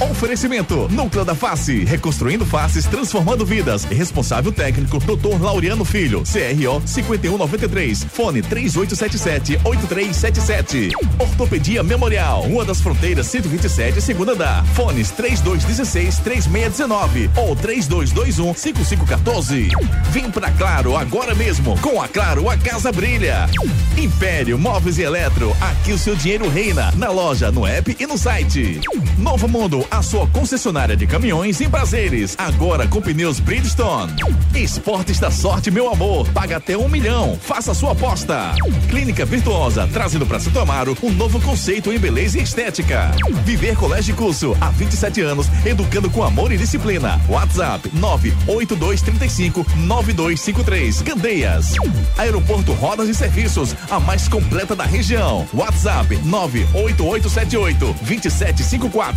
Oferecimento: Núcleo da Face, reconstruindo faces, transformando vidas. Responsável técnico: Dr. Laureano Filho, CRO 5193, fone 3877-8377. Ortopedia Memorial, Rua das Fronteiras 127, segunda andar. Fones 3216-3619 ou 3221-5514. Vem pra Claro agora mesmo. Com a Claro, a casa brilha. Império Móveis e Eletro, aqui o seu dinheiro reina. Na loja, no app e no site. Novo Mundo, a sua concessionária de caminhões em prazeres. Agora com pneus Bridgestone. Esportes da sorte, meu amor. Paga até um milhão. Faça sua aposta. Clínica Virtuosa, trazendo para Santo Amaro um novo conceito em beleza e estética. Viver Colégio e Curso, há 27 anos, educando com amor e disciplina. WhatsApp 98235 9253. Candeias. Aeroporto Rodas e Serviços, a mais completa da região. WhatsApp 98878 2754.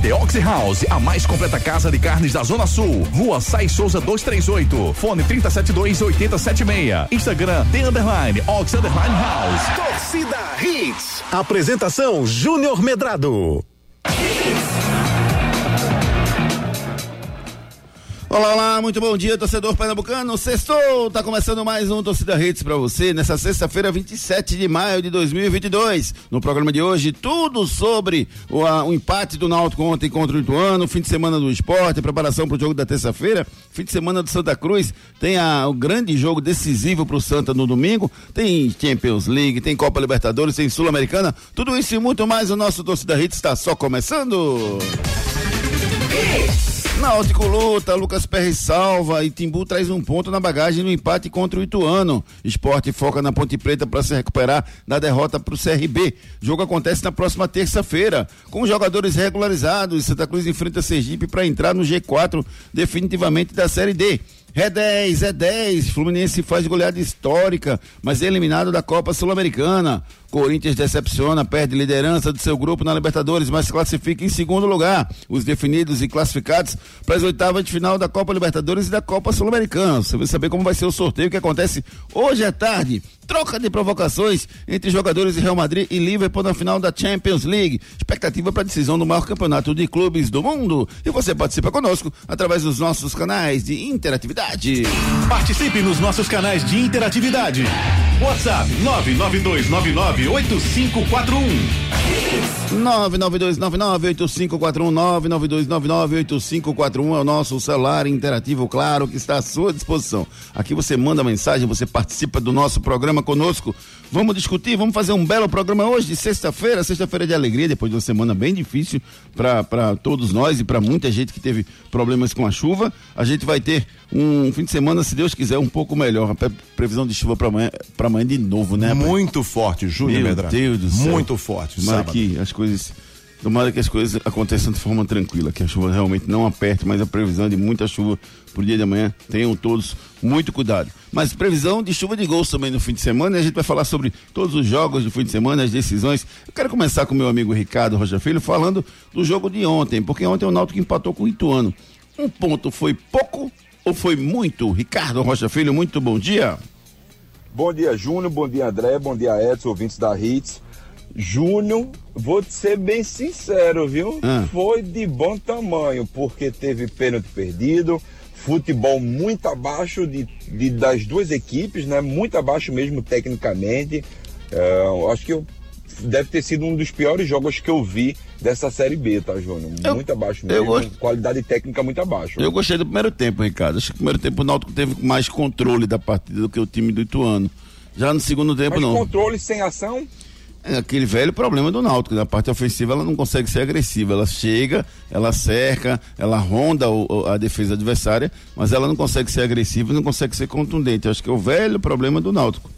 The Oxy House, a mais completa casa de carnes da Zona Sul. Rua Sai Souza 238. Fone 372 8076. Instagram The Underline Ox Underline House. Torcida Hits. Apresentação Júnior Medrado. Olá, olá, muito bom dia, torcedor pernambucano. Sextou, tá começando mais um Torcida Hits para você nessa sexta-feira, 27 de maio de 2022. No programa de hoje, tudo sobre o, a, o empate do Náutico ontem contra o Ituano, fim de semana do esporte, preparação para o jogo da terça-feira, fim de semana do Santa Cruz, tem a, o grande jogo decisivo para o Santa no domingo, tem Champions League, tem Copa Libertadores, tem Sul-Americana, tudo isso e muito mais. O nosso Torcida Hits está só começando. Náutico luta, Lucas Perry salva e Timbu traz um ponto na bagagem no empate contra o Ituano. Esporte foca na Ponte Preta para se recuperar da derrota para o CRB. O jogo acontece na próxima terça-feira. Com jogadores regularizados, Santa Cruz enfrenta Sergipe para entrar no G4 definitivamente da Série D. É 10, é 10. Fluminense faz goleada histórica, mas é eliminado da Copa Sul-Americana. Corinthians decepciona, perde liderança do seu grupo na Libertadores, mas classifica em segundo lugar. Os definidos e classificados para as oitavas de final da Copa Libertadores e da Copa Sul-Americana. Você vai saber como vai ser o sorteio que acontece hoje à tarde. Troca de provocações entre jogadores de Real Madrid e Liverpool na final da Champions League. Expectativa para a decisão do maior campeonato de clubes do mundo. E você participa conosco através dos nossos canais de interatividade. Participe nos nossos canais de interatividade. WhatsApp 992998541. 992998541 é o nosso celular interativo, claro, que está à sua disposição. Aqui você manda mensagem, você participa do nosso programa conosco. Vamos discutir, vamos fazer um belo programa hoje, sexta-feira, sexta-feira de alegria, depois de uma semana bem difícil para todos nós e para muita gente que teve problemas com a chuva. A gente vai ter um fim de semana, se Deus quiser, um pouco melhor. Previsão de chuva para amanhã, para amanhã de novo, né? rapaz? Muito forte, Júnior Meu. Deus do céu. Muito forte. Sábado. que as coisas. Tomara que as coisas aconteçam de forma tranquila, que a chuva realmente não aperte, mas a previsão é de muita chuva pro dia de amanhã. Tenham todos muito cuidado. Mas previsão de chuva de gols também no fim de semana, e a gente vai falar sobre todos os jogos do fim de semana, as decisões. Eu quero começar com meu amigo Ricardo Rocha Filho falando do jogo de ontem, porque ontem o Náutico empatou com o Ituano. Um ponto foi pouco ou foi muito? Ricardo Rocha Filho, muito bom dia. Bom dia, Júnior. Bom dia, André. Bom dia, Edson, ouvintes da Hits. Júnior, vou te ser bem sincero, viu? Ah. Foi de bom tamanho, porque teve pênalti perdido, futebol muito abaixo de, de- das duas equipes, né? Muito abaixo mesmo tecnicamente. Eu acho que eu- deve ter sido um dos piores jogos que eu vi dessa Série B, tá, Júnior? Eu- muito abaixo eu mesmo. gosto- Qualidade técnica muito abaixo. Eu gostei do primeiro tempo, Ricardo. Acho que o primeiro tempo o Náutico teve mais controle da partida do que o time do Ituano. Já no segundo tempo, Mas não. controle sem ação, É aquele velho problema do Náutico. Na parte ofensiva ela não consegue ser agressiva. Ela chega, ela cerca, ela ronda o- a defesa adversária, mas ela não consegue ser agressiva, não consegue ser contundente. Eu acho que é o velho problema do Náutico.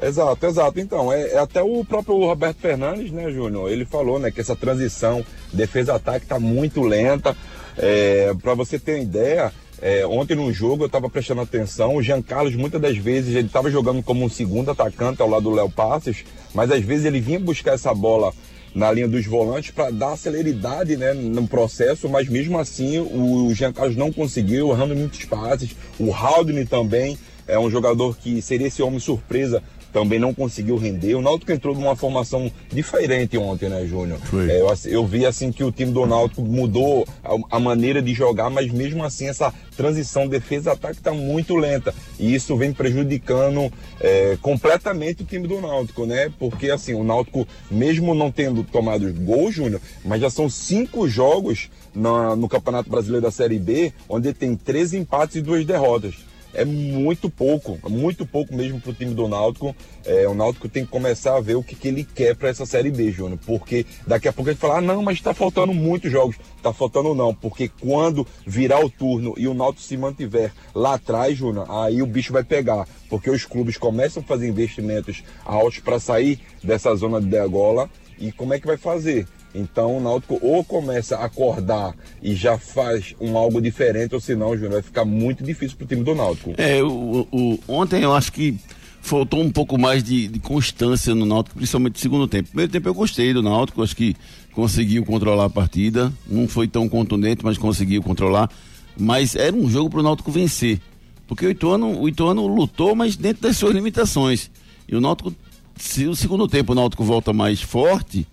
Exato, exato. Então, é, é até o próprio Roberto Fernandes, né, Júnior? Ele falou, né, que essa transição defesa-ataque tá muito lenta. É, para você ter ideia, é, ontem no jogo eu estava prestando atenção, o Jean Carlos muitas das vezes ele estava jogando como um segundo atacante ao lado do Léo Passos, mas às vezes ele vinha buscar essa bola na linha dos volantes para dar celeridade né, no processo, mas mesmo assim o Jean Carlos não conseguiu, errando muitos passes. O Haldane também é um jogador que seria esse homem surpresa também não conseguiu render. O Náutico entrou numa formação diferente ontem, né, Júnior? É, eu, eu, vi assim que o time do Náutico mudou a, a, maneira de jogar, mas mesmo assim essa transição defesa-ataque está muito lenta. E isso vem prejudicando é, completamente o time do Náutico, né? Porque assim, o Náutico, mesmo não tendo tomado gol, Júnior, mas já são cinco jogos na, no Campeonato Brasileiro da Série B, onde tem três empates e duas derrotas é muito pouco, muito pouco mesmo para o time do Náutico. É, o Náutico tem que começar a ver o que, que ele quer para essa Série B, Júnior, porque daqui a pouco a gente fala, ah, não, mas está faltando muitos jogos. Está faltando não, porque quando virar o turno e o Náutico se mantiver lá atrás, Júnior, aí o bicho vai pegar, porque os clubes começam a fazer investimentos altos para sair dessa zona de degola e como é que vai fazer? Então o Náutico ou começa a acordar e já faz um algo diferente, ou senão, Júnior, vai ficar muito difícil para o time do Náutico. É, o, o, ontem eu acho que faltou um pouco mais de, de, constância no Náutico, principalmente no segundo tempo. Primeiro tempo eu gostei do Náutico, acho que conseguiu controlar a partida, não foi tão contundente, mas conseguiu controlar. Mas era um jogo para o Náutico vencer, porque o Ituano, o Ituano lutou, mas dentro das suas limitações. E o Náutico, se o segundo tempo o Náutico volta mais forte,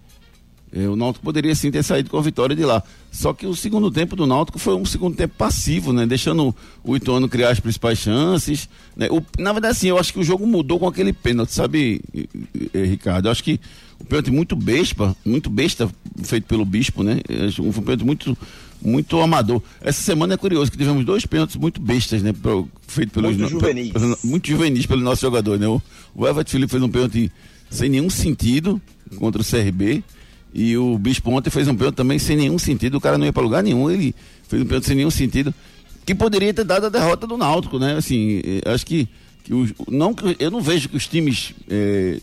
o Náutico poderia sim ter saído com a vitória de lá. Só que o segundo tempo do Náutico foi um segundo tempo passivo, né? Deixando o Ituano criar as principais chances. Né? O, na verdade, assim, eu acho que o jogo mudou com aquele pênalti, sabe, Ricardo? Eu acho que o pênalti muito besta, muito besta feito pelo Bispo, né? Um pênalti muito, muito amador. Essa semana é curioso que tivemos dois pênaltis muito bestas, né? Pro, feito pelos muito juvenis. Pelo, muito juvenis pelo nosso jogador, né? O, o Everett Felipe fez um pênalti sem nenhum sentido contra o CRB. E o Bispo ontem fez um pênalti também sem nenhum sentido. O cara não ia para lugar nenhum. Ele fez um pênalti sem nenhum sentido. Que poderia ter dado a derrota do Náutico, né? Assim, eh, acho que, que os, não, eu não vejo que os times eh,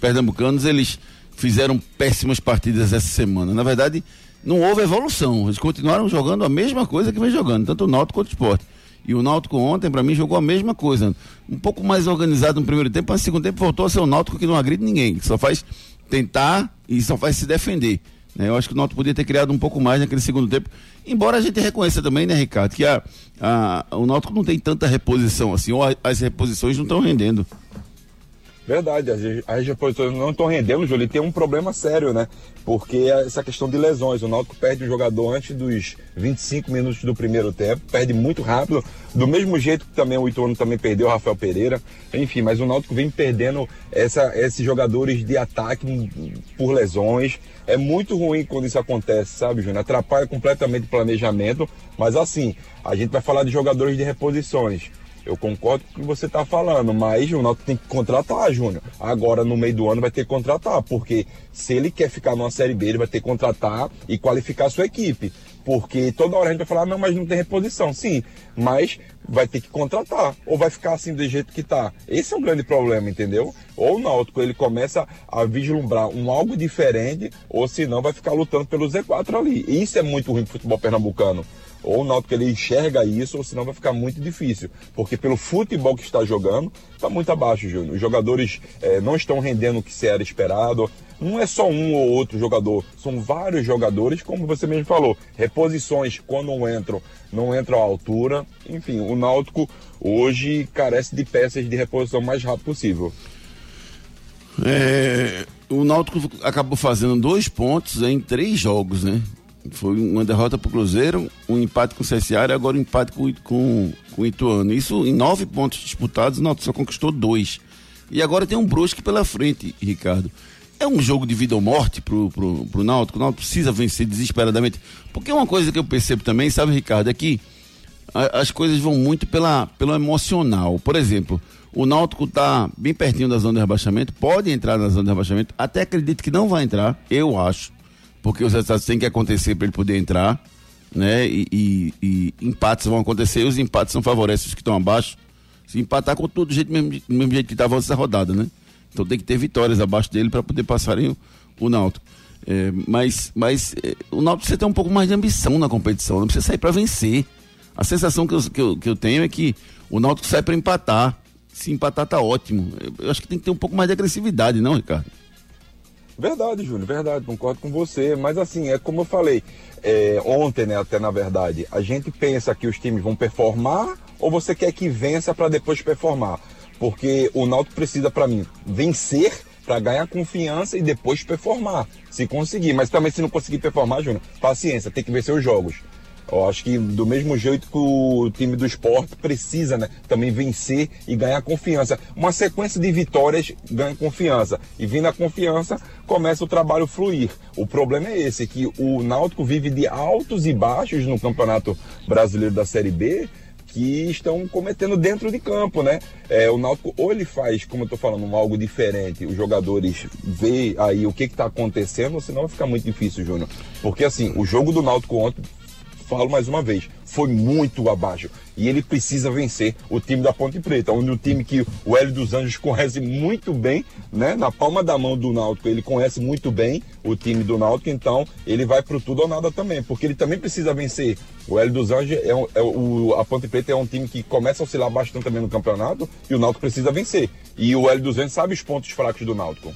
pernambucanos eles fizeram péssimas partidas essa semana. Na verdade, não houve evolução. Eles continuaram jogando a mesma coisa que vem jogando, tanto o Náutico quanto o Esporte. E o Náutico ontem, para mim, jogou a mesma coisa. Um pouco mais organizado no primeiro tempo, mas no segundo tempo voltou a ser o Náutico que não agride ninguém, que só faz tentar e só vai se defender. Né? Eu acho que o Náutico podia ter criado um pouco mais naquele segundo tempo. Embora a gente reconheça também, né, Ricardo, que a, a, o Náutico não tem tanta reposição assim, ou a, as reposições não estão rendendo. Verdade, as, reposições não estão rendendo, Júlio, tem um problema sério, né? Porque é essa questão de lesões, o Náutico perde o jogador antes dos 25 minutos do primeiro tempo, perde muito rápido, do mesmo jeito que também o Ituano também perdeu o Rafael Pereira, enfim, mas o Náutico vem perdendo essa, esses jogadores de ataque por lesões, é muito ruim quando isso acontece, sabe, Júnior? Atrapalha completamente o planejamento, mas assim, a gente vai falar de jogadores de reposições, eu concordo com o que você está falando, mas o Náutico tem que contratar, Júnior. Agora, no meio do ano, vai ter que contratar, porque se ele quer ficar numa Série B, ele vai ter que contratar e qualificar a sua equipe. Porque toda hora a gente vai falar, não, mas não tem reposição. Sim, mas vai ter que contratar. Ou vai ficar assim do jeito que está. Esse é um grande problema, entendeu? Ou o Náutico ele começa a vislumbrar um algo diferente, ou senão vai ficar lutando pelo Z4 ali. E isso é muito ruim pro futebol pernambucano ou o Náutico ele enxerga isso, ou senão vai ficar muito difícil. Porque pelo futebol que está jogando, está muito abaixo, Júnior. Os jogadores é, não estão rendendo o que se era esperado. Não é só um ou outro jogador, são vários jogadores, como você mesmo falou. Reposições, quando não entram, não entram à altura. Enfim, o Náutico hoje carece de peças de reposição mais rápido possível. É, o Náutico acabou fazendo dois pontos em três jogos, né? Foi uma derrota para o Cruzeiro, um empate com o CSA e agora um empate com, com, com o Ituano. Isso em nove pontos disputados, não, só conquistou dois. E agora tem um Brusque pela frente, Ricardo. É um jogo de vida ou morte pro, pro, pro Náutico. O Náutico precisa vencer desesperadamente. Porque uma coisa que eu percebo também, sabe, Ricardo, é que a, as coisas vão muito pela, pelo emocional. Por exemplo, o Náutico está bem pertinho da zona de rebaixamento, pode entrar na zona de rebaixamento. Até acredito que não vai entrar, eu acho porque os resultados têm que acontecer para ele poder entrar, né? E, e, e, empates vão acontecer, e os empates são favorecem os que estão abaixo. Se empatar com todo jeito, mesmo, mesmo jeito que estava essa rodada, né? Então tem que ter vitórias abaixo dele para poder passarem o, o Náutico. É, mas mas é, o Náutico precisa ter um pouco mais de ambição na competição, não precisa sair para vencer. A sensação que eu, que, eu, que eu tenho é que o Náutico sai para empatar. Se empatar tá ótimo. Eu, eu acho que tem que ter um pouco mais de agressividade, não, Ricardo? Verdade, Júnior, verdade, concordo com você. Mas assim, é como eu falei é, ontem, né, até na verdade, a gente pensa que os times vão performar ou você quer que vença para depois performar? Porque o Náutico precisa, para mim, vencer para ganhar confiança e depois performar, se conseguir. Mas também se não conseguir performar, Júnior, paciência, tem que vencer os jogos. Eu acho que do mesmo jeito que o time do esporte precisa, né? Também vencer e ganhar confiança. Uma sequência de vitórias ganha confiança. E vindo a confiança, começa o trabalho fluir. O problema é esse, que o Náutico vive de altos e baixos no Campeonato Brasileiro da Série B, que estão cometendo dentro de campo, né? É, o Náutico ou ele faz, como eu tô falando, algo diferente, os jogadores vê aí o que que tá acontecendo, senão vai ficar muito difícil, Júnior. Porque assim, o jogo do Náutico ontem falo mais uma vez, foi muito abaixo. E ele precisa vencer o time da Ponte Preta, onde o time que o Hélio dos Anjos conhece muito bem, né? Na palma da mão do Náutico, ele conhece muito bem o time do Náutico, então ele vai pro tudo ou nada também, porque ele também precisa vencer. O Hélio dos Anjos é, é o, a Ponte Preta é um time que começa a oscilar bastante também no campeonato e o Náutico precisa vencer. E o Hélio dos Anjos sabe os pontos fracos do Náutico.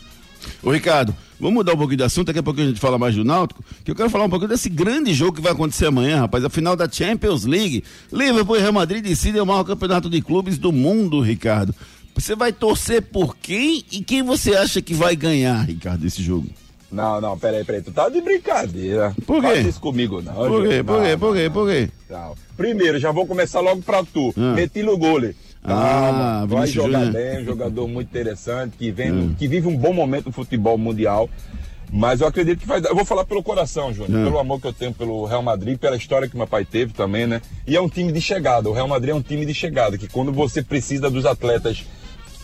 Ô Ricardo, vamos mudar um pouquinho de assunto, daqui a pouco a gente fala mais do Náutico, que eu quero falar um pouquinho desse grande jogo que vai acontecer amanhã, rapaz, a final da Champions League. Liverpool e Real Madrid decidem o maior campeonato de clubes do mundo, Ricardo. Você vai torcer por quem e quem você acha que vai ganhar, Ricardo, esse jogo? Não, não, peraí, peraí, tu tá de brincadeira. Por quê? Faz isso comigo, não. Por quê? Por quê? Por quê? Por quê? Primeiro, já vou começar logo pra tu. Ah. Meti no gole. Ah, vai Vinícius jogar Júnior. bem, um jogador muito interessante, que, vem, que vive um bom momento no futebol mundial. Mas eu acredito que vai dar. Eu vou falar pelo coração, Júnior. É. Pelo amor que eu tenho pelo Real Madrid, pela história que meu pai teve também, né? E é um time de chegada. O Real Madrid é um time de chegada, que quando você precisa dos atletas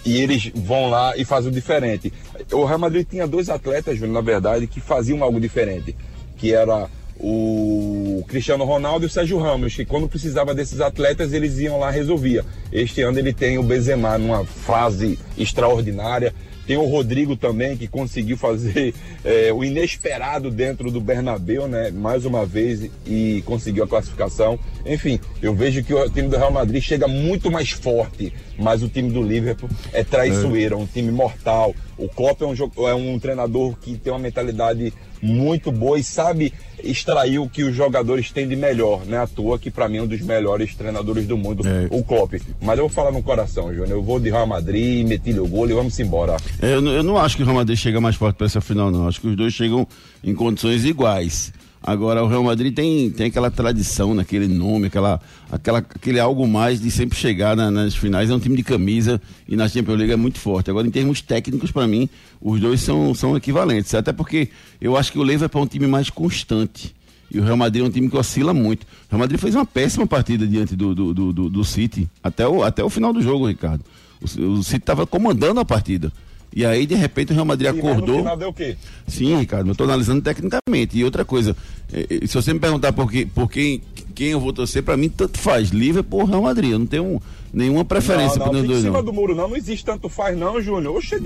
e eles vão lá e fazem o diferente. O Real Madrid tinha dois atletas, Júnior, na verdade, que faziam algo diferente. Que era o Cristiano Ronaldo e o Sérgio Ramos, que quando precisava desses atletas, eles iam lá resolvia. Este ano ele tem o Benzema numa fase extraordinária. Tem o Rodrigo também, que conseguiu fazer é, o inesperado dentro do Bernabeu, né? Mais uma vez, e conseguiu a classificação. Enfim, eu vejo que o time do Real Madrid chega muito mais forte, mas o time do Liverpool é traiçoeiro, é um time mortal. O Klopp é um, é um treinador que tem uma mentalidade muito boa e sabe extrair o que os jogadores têm de melhor, né? À toa que para mim é um dos melhores treinadores do mundo, É. o Klopp. Mas eu vou falar no coração, Júnior. Eu vou de Real Madrid, meti o gol e vamos embora. É, Eu, não- eu não acho que o Real Madrid chega mais forte para essa final, não. Acho que os dois chegam em condições iguais. Agora, o Real Madrid tem, tem aquela tradição naquele nome, aquela, aquela, aquele algo mais de sempre chegar na- nas finais. É um time de camisa e na Champions League é muito forte. Agora, em termos técnicos, para mim, os dois são, são equivalentes. Até porque eu acho que o Liverpool é um time mais constante. E o Real Madrid é um time que oscila muito. O Real Madrid fez uma péssima partida diante do, do, do, do- do City, até o, até o final do jogo, Ricardo. O, o City estava comandando a partida. E aí, de repente, o Real Madrid Sim, mas no acordou. final deu o quê? Sim, Ricardo, eu estou analisando tecnicamente. E outra coisa, eh, eh, se você me perguntar por, que, por quem, quem eu vou torcer, para mim tanto faz, Liverpool ou Real Madrid. Eu não tenho nenhuma preferência não, não, os fica em dois, cima não. do muro não, não existe tanto faz não, Júnior. Oxe,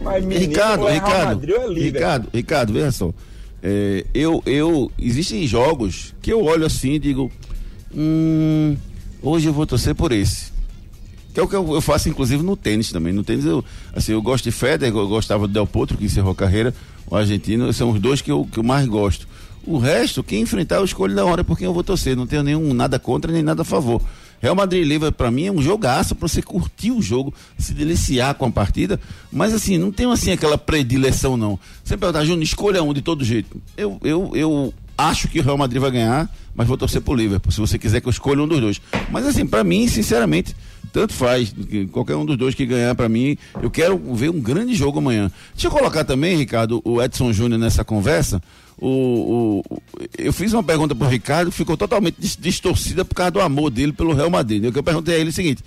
mas menino, Ricardo, é Real Ricardo, Madrid ou é? Ricardo, Ricardo, veja só. É, eu, eu, existem jogos que eu olho assim e digo, hum, hoje eu vou torcer por esse. Que é o que eu, faço, inclusive, no tênis também. No tênis, eu, assim, eu gosto de Federer, eu gostava do Del Potro, que encerrou a carreira, o argentino, são os dois que eu, que eu mais gosto. O resto, quem enfrentar, eu escolho na hora por quem eu vou torcer. Não tenho nenhum nada contra nem nada a favor. Real Madrid Liverpool, pra mim, é um jogaço pra você curtir o jogo, se deliciar com a partida. Mas, assim, não tenho, assim, aquela predileção, não. Você perguntar, Júnior, escolha um de todo jeito. Eu, eu, eu acho que o Real Madrid vai ganhar, mas vou torcer pro Liverpool, se você quiser que eu escolha um dos dois. Mas, assim, pra mim, sinceramente, tanto faz. que Qualquer um dos dois que ganhar, pra mim, eu quero ver um grande jogo amanhã. Deixa eu colocar também, Ricardo, o Edson Júnior nessa conversa. O, o- eu fiz uma pergunta pro Ricardo, ficou totalmente dis- distorcida por causa do amor dele pelo Real Madrid. Que eu perguntei a ele é o seguinte: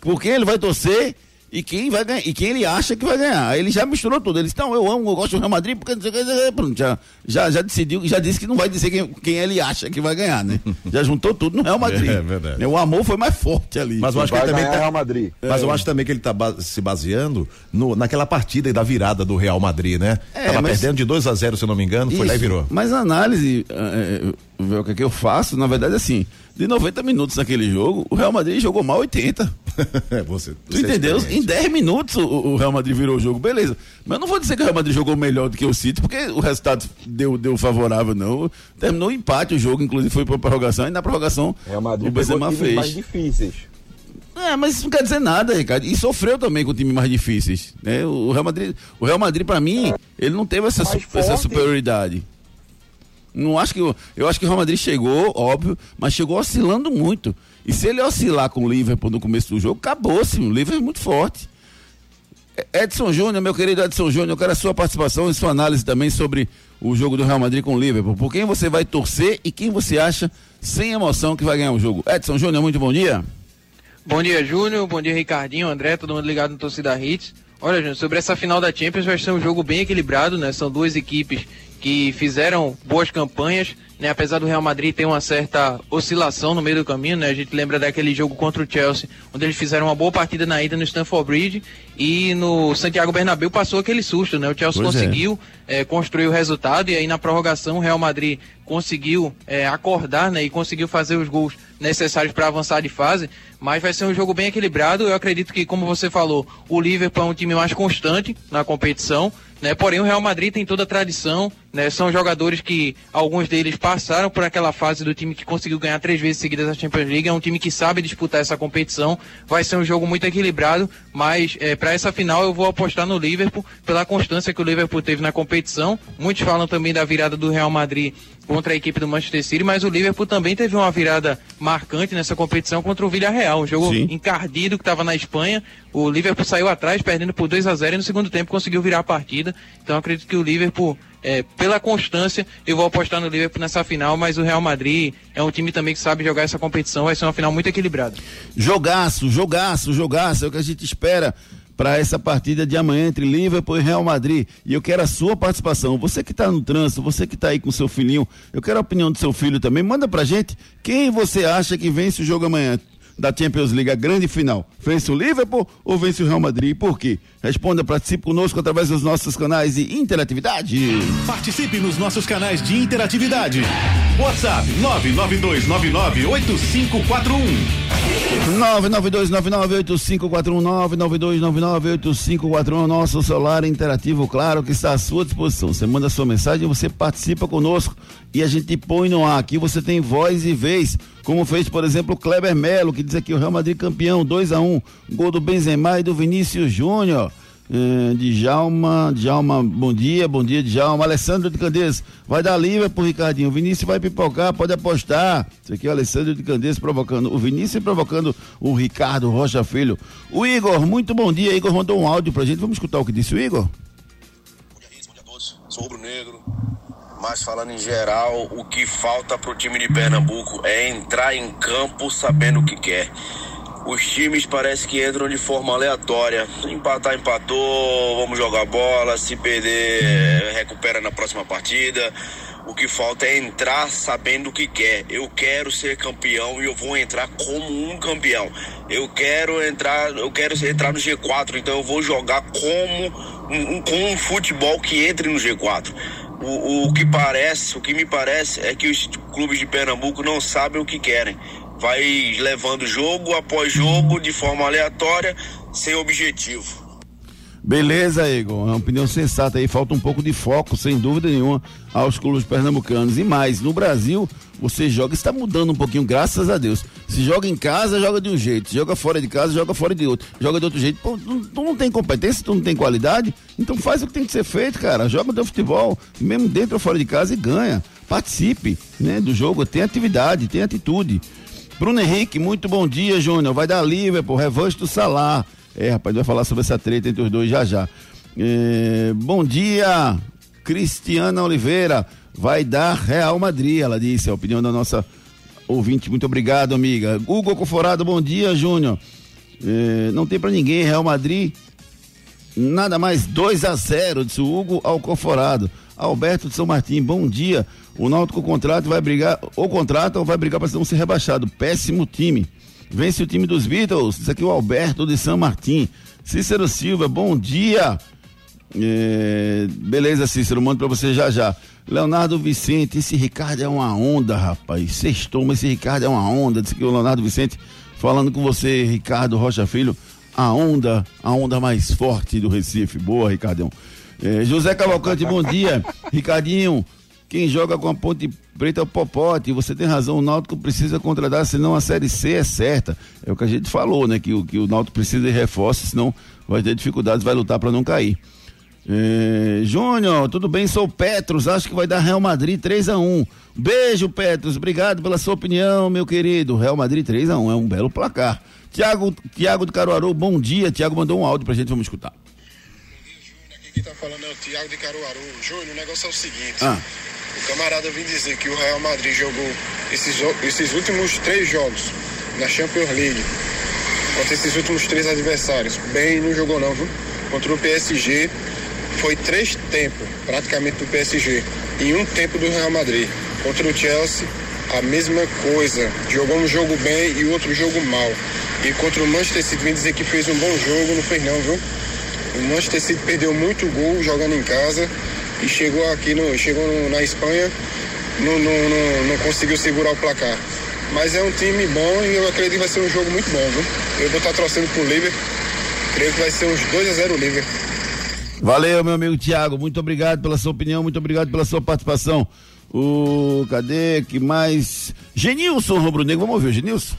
por quem ele vai torcer e quem vai ganhar, e quem ele acha que vai ganhar. Aí ele já misturou tudo. Ele disse, não, eu amo, eu gosto do Real Madrid, porque não sei o que, pronto, já, já, já decidiu, já disse que não vai dizer quem, quem ele acha que vai ganhar, né? Já juntou tudo no Real Madrid. É verdade. Né? O amor foi mais forte ali. Mas eu acho que ele também ganhar tá, Real Madrid. Mas eu acho também que ele está se baseando no, naquela partida da virada do Real Madrid, né? É, Tava mas- perdendo de 2 a 0 se eu não me engano, foi lá e Isso. virou. Mas a análise, é, é, ver o que, é que eu faço, na verdade, assim, de 90 minutos naquele jogo, o Real Madrid jogou mal 80. você, Tu você é entendeu? experiente. Em 10 minutos o, o Real Madrid virou o jogo, beleza. Mas eu não vou dizer que o Real Madrid jogou melhor do que o City, porque o resultado deu, deu favorável, não. Terminou empate o jogo, inclusive foi pra prorrogação, e na prorrogação Real Madrid o Benzema times mais fez. difíceis. É, mas isso não quer dizer nada, Ricardo. E sofreu também com times mais difíceis. Né? O Real Madrid, o Real Madrid para mim, ele não teve essa, essa superioridade. Não acho que eu acho que o Real Madrid chegou, óbvio, mas chegou oscilando muito. E se ele oscilar com o Liverpool no começo do jogo, acabou-se. O Liverpool é muito forte. Edson Júnior, meu querido Edson Júnior, eu quero a sua participação e sua análise também sobre o jogo do Real Madrid com o Liverpool. Por quem você vai torcer e quem você acha sem emoção que vai ganhar o jogo? Edson Júnior, muito bom dia. Bom dia, Júnior. Bom dia, Ricardinho, André, todo mundo ligado no Torcida Hits. Olha, Júnior, sobre essa final da Champions vai ser um jogo bem equilibrado, né? São duas equipes que fizeram boas campanhas, né? Apesar do Real Madrid ter uma certa oscilação no meio do caminho, né? A gente lembra daquele jogo contra o Chelsea, onde eles fizeram uma boa partida na ida no Stamford Bridge e no Santiago Bernabéu passou aquele susto, né? O Chelsea pois é. conseguiu é. É, construir o resultado e aí na prorrogação o Real Madrid conseguiu é, acordar, né? E conseguiu fazer os gols necessários para avançar de fase, mas vai ser um jogo bem equilibrado. Eu acredito que, como você falou, o Liverpool é um time mais constante na competição. Né? Porém, o Real Madrid tem toda a tradição, né? São jogadores que alguns deles passaram por aquela fase do time que conseguiu ganhar três vezes seguidas a Champions League. É um time que sabe disputar essa competição. Vai ser um jogo muito equilibrado, mas é, para essa final eu vou apostar no Liverpool pela constância que o Liverpool teve na competição. Muitos falam também da virada do Real Madrid contra a equipe do Manchester City, mas o Liverpool também teve uma virada marcante nessa competição contra o Villarreal, um jogo Sim. encardido que estava na Espanha. O Liverpool saiu atrás, perdendo por 2 a 0 e no segundo tempo conseguiu virar a partida. Então acredito que o Liverpool, é, pela constância, eu vou apostar no Liverpool nessa final, mas o Real Madrid é um time também que sabe jogar essa competição, vai ser uma final muito equilibrada. Jogaço, jogaço, jogaço, é o que a gente espera para essa partida de amanhã entre Liverpool e Real Madrid. E eu quero a sua participação. Você que está no trânsito, você que está aí com seu filhinho, eu quero a opinião do seu filho também. Manda pra gente quem você acha que vence o jogo amanhã da Champions League, a grande final. Vence o Liverpool ou vence o Real Madrid? Por quê? Responda, participe conosco através dos nossos canais de interatividade. Participe nos nossos canais de interatividade. WhatsApp 992998541. 992998541 nosso celular interativo, claro, que está à sua disposição. Você manda sua mensagem, você participa conosco e a gente põe no ar. Aqui você tem voz e vez, como fez, por exemplo, o Kleber Melo, que diz aqui o Real Madrid campeão, 2 a 1 um, gol do Benzema e do Vinícius Júnior. Uh, Djalma, Djalma, bom dia, bom dia, Djalma. Alessandro de Candeias, vai dar livre pro Ricardinho. O Vinícius vai pipocar, pode apostar. Isso aqui é o Alessandro de Candeias provocando o Vinícius provocando o Ricardo Rocha Filho. O Igor, muito bom dia. Igor mandou um áudio pra gente. Vamos escutar o que disse o Igor? Bom dia, bom dia a todos. Sou rubro-negro. Mas falando em geral, o que falta pro time de Pernambuco é entrar em campo sabendo o que quer. Os times parece que entram de forma aleatória. Empatar, empatou, vamos jogar bola, se perder, recupera na próxima partida. O que falta é entrar sabendo o que quer. Eu quero ser campeão e eu vou entrar como um campeão. Eu quero entrar, eu quero entrar no G4, então eu vou jogar como um, com um futebol que entre no G4. O, o que parece, o que me parece é que os clubes de Pernambuco não sabem o que querem vai levando jogo após jogo de forma aleatória, sem objetivo. Beleza, Igor. É uma opinião sensata aí. Falta um pouco de foco, sem dúvida nenhuma, aos clubes pernambucanos. E mais, no Brasil, você joga, está mudando um pouquinho, graças a Deus. Se joga em casa, joga de um jeito. Se joga fora de casa, joga fora de outro. Joga de outro jeito. Pô, tu, tu, não tem competência, tu não tem qualidade, então faz o que tem que ser feito, cara. Joga o teu futebol, mesmo dentro ou fora de casa, e ganha. Participe né, do jogo, tem atividade, tem atitude. Bruno Henrique, muito bom dia, Júnior. Vai dar Liverpool, revanche do Salah. É, rapaz, vai falar sobre essa treta entre os dois já já. É, bom dia, Cristiana Oliveira. Vai dar Real Madrid, ela disse, a opinião da nossa ouvinte. Muito obrigado, amiga. Hugo Conforado, bom dia, Júnior. É, não tem para ninguém, Real Madrid. Nada mais 2 a 0 disse o Hugo ao Conforado. Alberto de São Martim, bom dia. O Náutico contrato vai brigar, ou contrata ou vai brigar para não ser rebaixado. Péssimo time. Vence o time dos Beatles. Isso aqui é o Alberto de São Martim. Cícero Silva, bom dia. É, beleza, Cícero, mando para você já já. Leonardo Vicente, esse Ricardo é uma onda, rapaz. Sextou, mas esse Ricardo é uma onda. Disse que o Leonardo Vicente, falando com você, Ricardo Rocha Filho, a onda, a onda mais forte do Recife. Boa, Ricardão. É, José Cavalcante, bom dia. Ricardinho, Quem joga com a Ponte Preta é o Popote. Você tem razão, o Náutico precisa contratar, senão a Série C é certa. É o que a gente falou, né? Que, que o Náutico precisa de reforço, senão vai ter dificuldades, vai lutar para não cair. É, Júnior, tudo bem? Sou Petros, acho que vai dar Real Madrid 3 a 1 Beijo, Petros, obrigado pela sua opinião, meu querido. Real Madrid 3 a 1 é um belo placar. Tiago, Tiago do Caruaru, bom dia. Tiago mandou um áudio pra gente, vamos escutar. Aqui quem tá falando é o Tiago de Caruaru. Júnior, o negócio é o seguinte. Ah. O camarada vem dizer que o Real Madrid jogou esses, esses últimos três jogos na Champions League contra esses últimos três adversários. Bem, não jogou não, viu? Contra o PSG foi três tempos praticamente do PSG e um tempo do Real Madrid. Contra o Chelsea, a mesma coisa. Jogou um jogo bem e outro jogo mal. E contra o Manchester City, vem dizer que fez um bom jogo, não fez não, viu? O Manchester City perdeu muito gol jogando em casa e chegou aqui no, chegou no, na Espanha, não, não, não, não conseguiu segurar o placar. Mas é um time bom e eu acredito que vai ser um jogo muito bom, viu? Eu vou estar torcendo pro Liverpool. Creio que vai ser uns 2 a 0 Liverpool. Valeu, meu amigo Tiago. Muito obrigado pela sua opinião, muito obrigado pela sua participação. O cadê que mais? Genilson Rubro Negro, vamos ouvir o Genilson?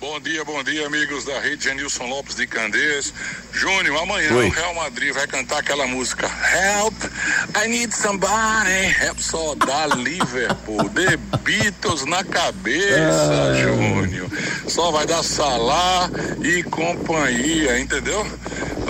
Bom dia, bom dia, amigos da rede Genilson Lopes de Candeias. Júnior, amanhã Oi. o Real Madrid vai cantar aquela música Help, I need somebody, help só da Liverpool, The Beatles na cabeça, Júnior. Só vai dar Salah e companhia, entendeu?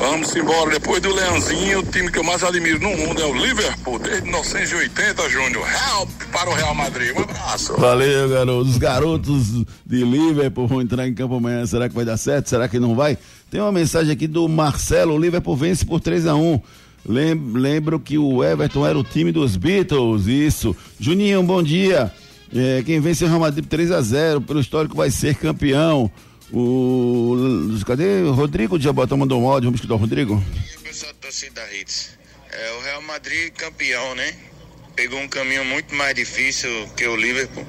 Vamos embora. Depois do Leãozinho, o time que eu mais admiro no mundo é o Liverpool, desde 1980, Júnior. Help para o Real Madrid. Um abraço. Valeu, garoto. Os garotos de Liverpool vão entrar em campo amanhã. Será que vai dar certo? Será que não vai? Tem uma mensagem aqui do Marcelo. O Liverpool vence por 3 a 1 Lem- Lembro que o Everton era o time dos Beatles. Isso. Juninho, bom dia. É, quem vence é o Real Madrid por 3 a 0 Pelo histórico vai ser campeão. O. Cadê? Rodrigo de Jabotão mandou um áudio. Vamos escutar o Rodrigo? pessoal da torcida Hits. É, o Real Madrid campeão, né? Pegou um caminho muito mais difícil que o Liverpool.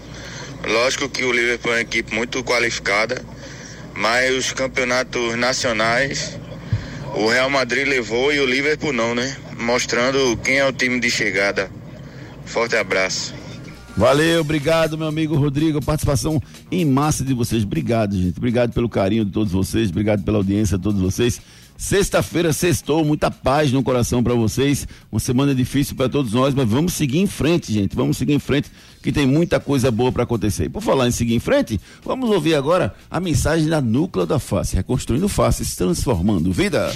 Lógico que o Liverpool é uma equipe muito qualificada, mas os campeonatos nacionais o Real Madrid levou e o Liverpool não, né? Mostrando quem é o time de chegada. Forte abraço. Valeu, obrigado, meu amigo Rodrigo. Participação em massa de vocês. Obrigado, gente. Obrigado pelo carinho de todos vocês. Obrigado pela audiência de todos vocês. Sexta-feira, sextou, muita paz no coração para vocês. Uma semana difícil para todos nós, mas vamos seguir em frente, gente. Vamos seguir em frente, que tem muita coisa boa para acontecer. E por falar em seguir em frente, vamos ouvir agora a mensagem da Núcleo da Face, reconstruindo faces, transformando vidas.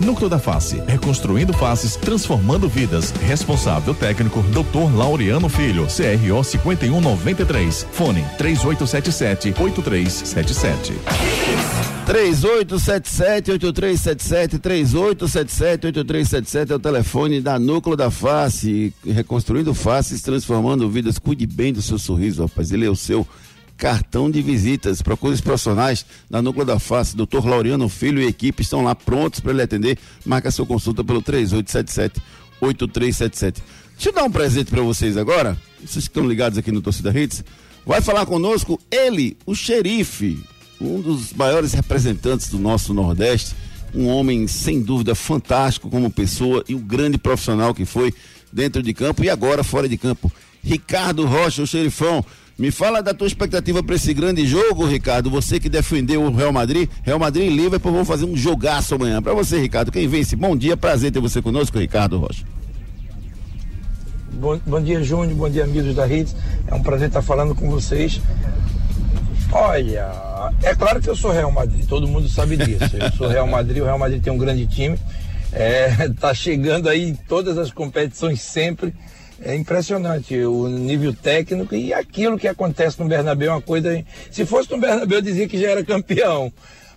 Núcleo da Face, reconstruindo faces, transformando vidas. Responsável técnico, Dr. Laureano Filho, CRO 5193. Fone 3877 8377. 3877-8377, 3877-8377 é o telefone da Núcleo da Face, reconstruindo faces, transformando vidas. Cuide bem do seu sorriso, rapaz. Ele é o seu cartão de visitas. Procure os profissionais da Núcleo da Face, Dr. Laureano Filho e equipe estão lá prontos para lhe atender. Marca sua consulta pelo 3877-8377. Deixa eu dar um presente para vocês agora. Vocês que estão ligados aqui no Torcida Hits. Vai falar conosco ele, o xerife, um dos maiores representantes do nosso Nordeste, um homem sem dúvida fantástico como pessoa e um grande profissional que foi dentro de campo e agora fora de campo. Ricardo Rocha, o xerifão. Me fala da tua expectativa para esse grande jogo, Ricardo. Você que defendeu o Real Madrid, Real Madrid e Liverpool vão fazer um jogaço amanhã. Para você, Ricardo, quem vence? Bom dia, prazer ter você conosco, Ricardo Rocha. Bom, bom dia, Júnior. Bom dia, amigos da Rede. É um prazer estar falando com vocês. Olha, é claro que eu sou Real Madrid, todo mundo sabe disso. Eu sou Real Madrid, o Real Madrid tem um grande time. É, tá chegando aí em todas as competições sempre. É impressionante o nível técnico e aquilo que acontece no Bernabéu é uma coisa. Se fosse no Bernabéu, eu dizia que já era campeão.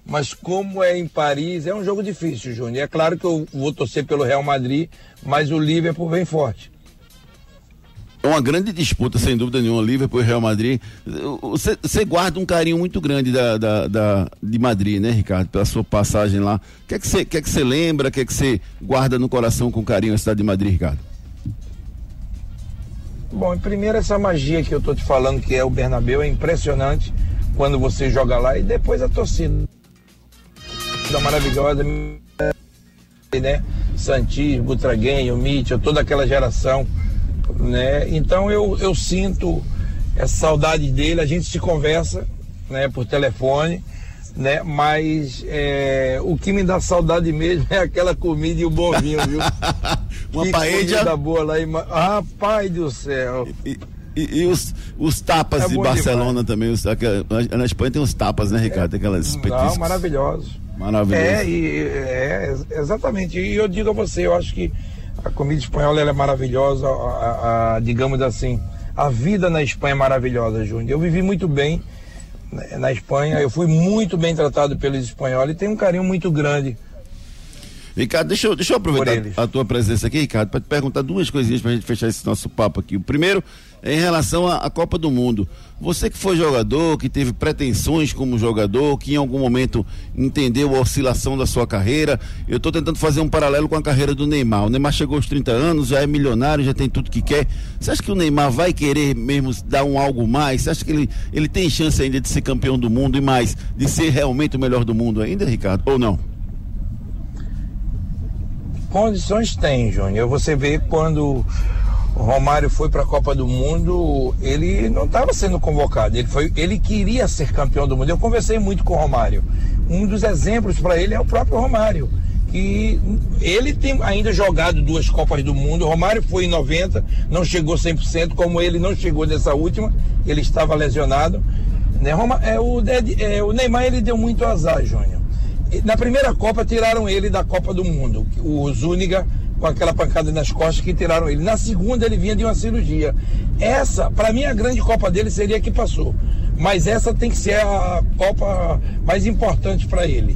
Mas como é em Paris, é um jogo difícil, Júnior. É claro que eu vou torcer pelo Real Madrid, mas o Liverpool vem forte. É uma grande disputa, sem dúvida nenhuma, Liverpool e Real Madrid. Você guarda um carinho muito grande da, da, da, de Madrid, né, Ricardo? Pela sua passagem lá. O que é que você que lembra, o que é que você guarda no coração com carinho a cidade de Madrid, Ricardo? Bom, primeiro essa magia que eu tô te falando, que é o Bernabéu, é impressionante quando você joga lá e depois a torcida. Da maravilhosa, né? Santis, Butraguenho, Mitchell, toda aquela geração né? Então eu, eu sinto essa saudade dele, a gente se conversa, né, por telefone, né? Mas é, o que me dá saudade mesmo é aquela comida e o bom vinho, viu? Uma que paella. boa lá em... Rapaz do céu. E, e, e os, os tapas é de Barcelona demais. também, os, na Espanha tem os tapas, né, Ricardo? Tem aquelas Não, maravilhosos. Maravilhoso. É, e, é, exatamente. E eu digo a você, eu acho que a comida espanhola é maravilhosa, a, a, a, digamos assim, a vida na Espanha é maravilhosa, Júnior. Eu vivi muito bem né, na Espanha, eu fui muito bem tratado pelos espanhóis e tenho um carinho muito grande. Ricardo, deixa eu, deixa eu aproveitar a tua presença aqui, Ricardo, para te perguntar duas coisinhas para a gente fechar esse nosso papo aqui. O primeiro é em relação à, à Copa do Mundo. Você que foi jogador, que teve pretensões como jogador, que em algum momento entendeu a oscilação da sua carreira, eu estou tentando fazer um paralelo com a carreira do Neymar. O Neymar chegou aos 30 anos, já é milionário, já tem tudo que quer. Você acha que o Neymar vai querer mesmo dar um algo mais? Você acha que ele, ele tem chance ainda de ser campeão do mundo e mais, de ser realmente o melhor do mundo ainda, Ricardo? Ou não? Condições tem, Júnior. Você vê quando o Romário foi para a Copa do Mundo, ele não estava sendo convocado, ele, foi, ele queria ser campeão do mundo. Eu conversei muito com o Romário. Um dos exemplos para ele é o próprio Romário, que ele tem ainda jogado duas Copas do Mundo. O Romário foi em 90, não chegou 100%, como ele não chegou nessa última, ele estava lesionado. Né? Roma, é, o, é, o Neymar ele deu muito azar, Júnior. Na primeira Copa tiraram ele da Copa do Mundo. O Zúñiga com aquela pancada nas costas que tiraram ele. Na segunda ele vinha de uma cirurgia. Essa, para mim, a grande Copa dele seria a que passou. Mas essa tem que ser a Copa mais importante para ele.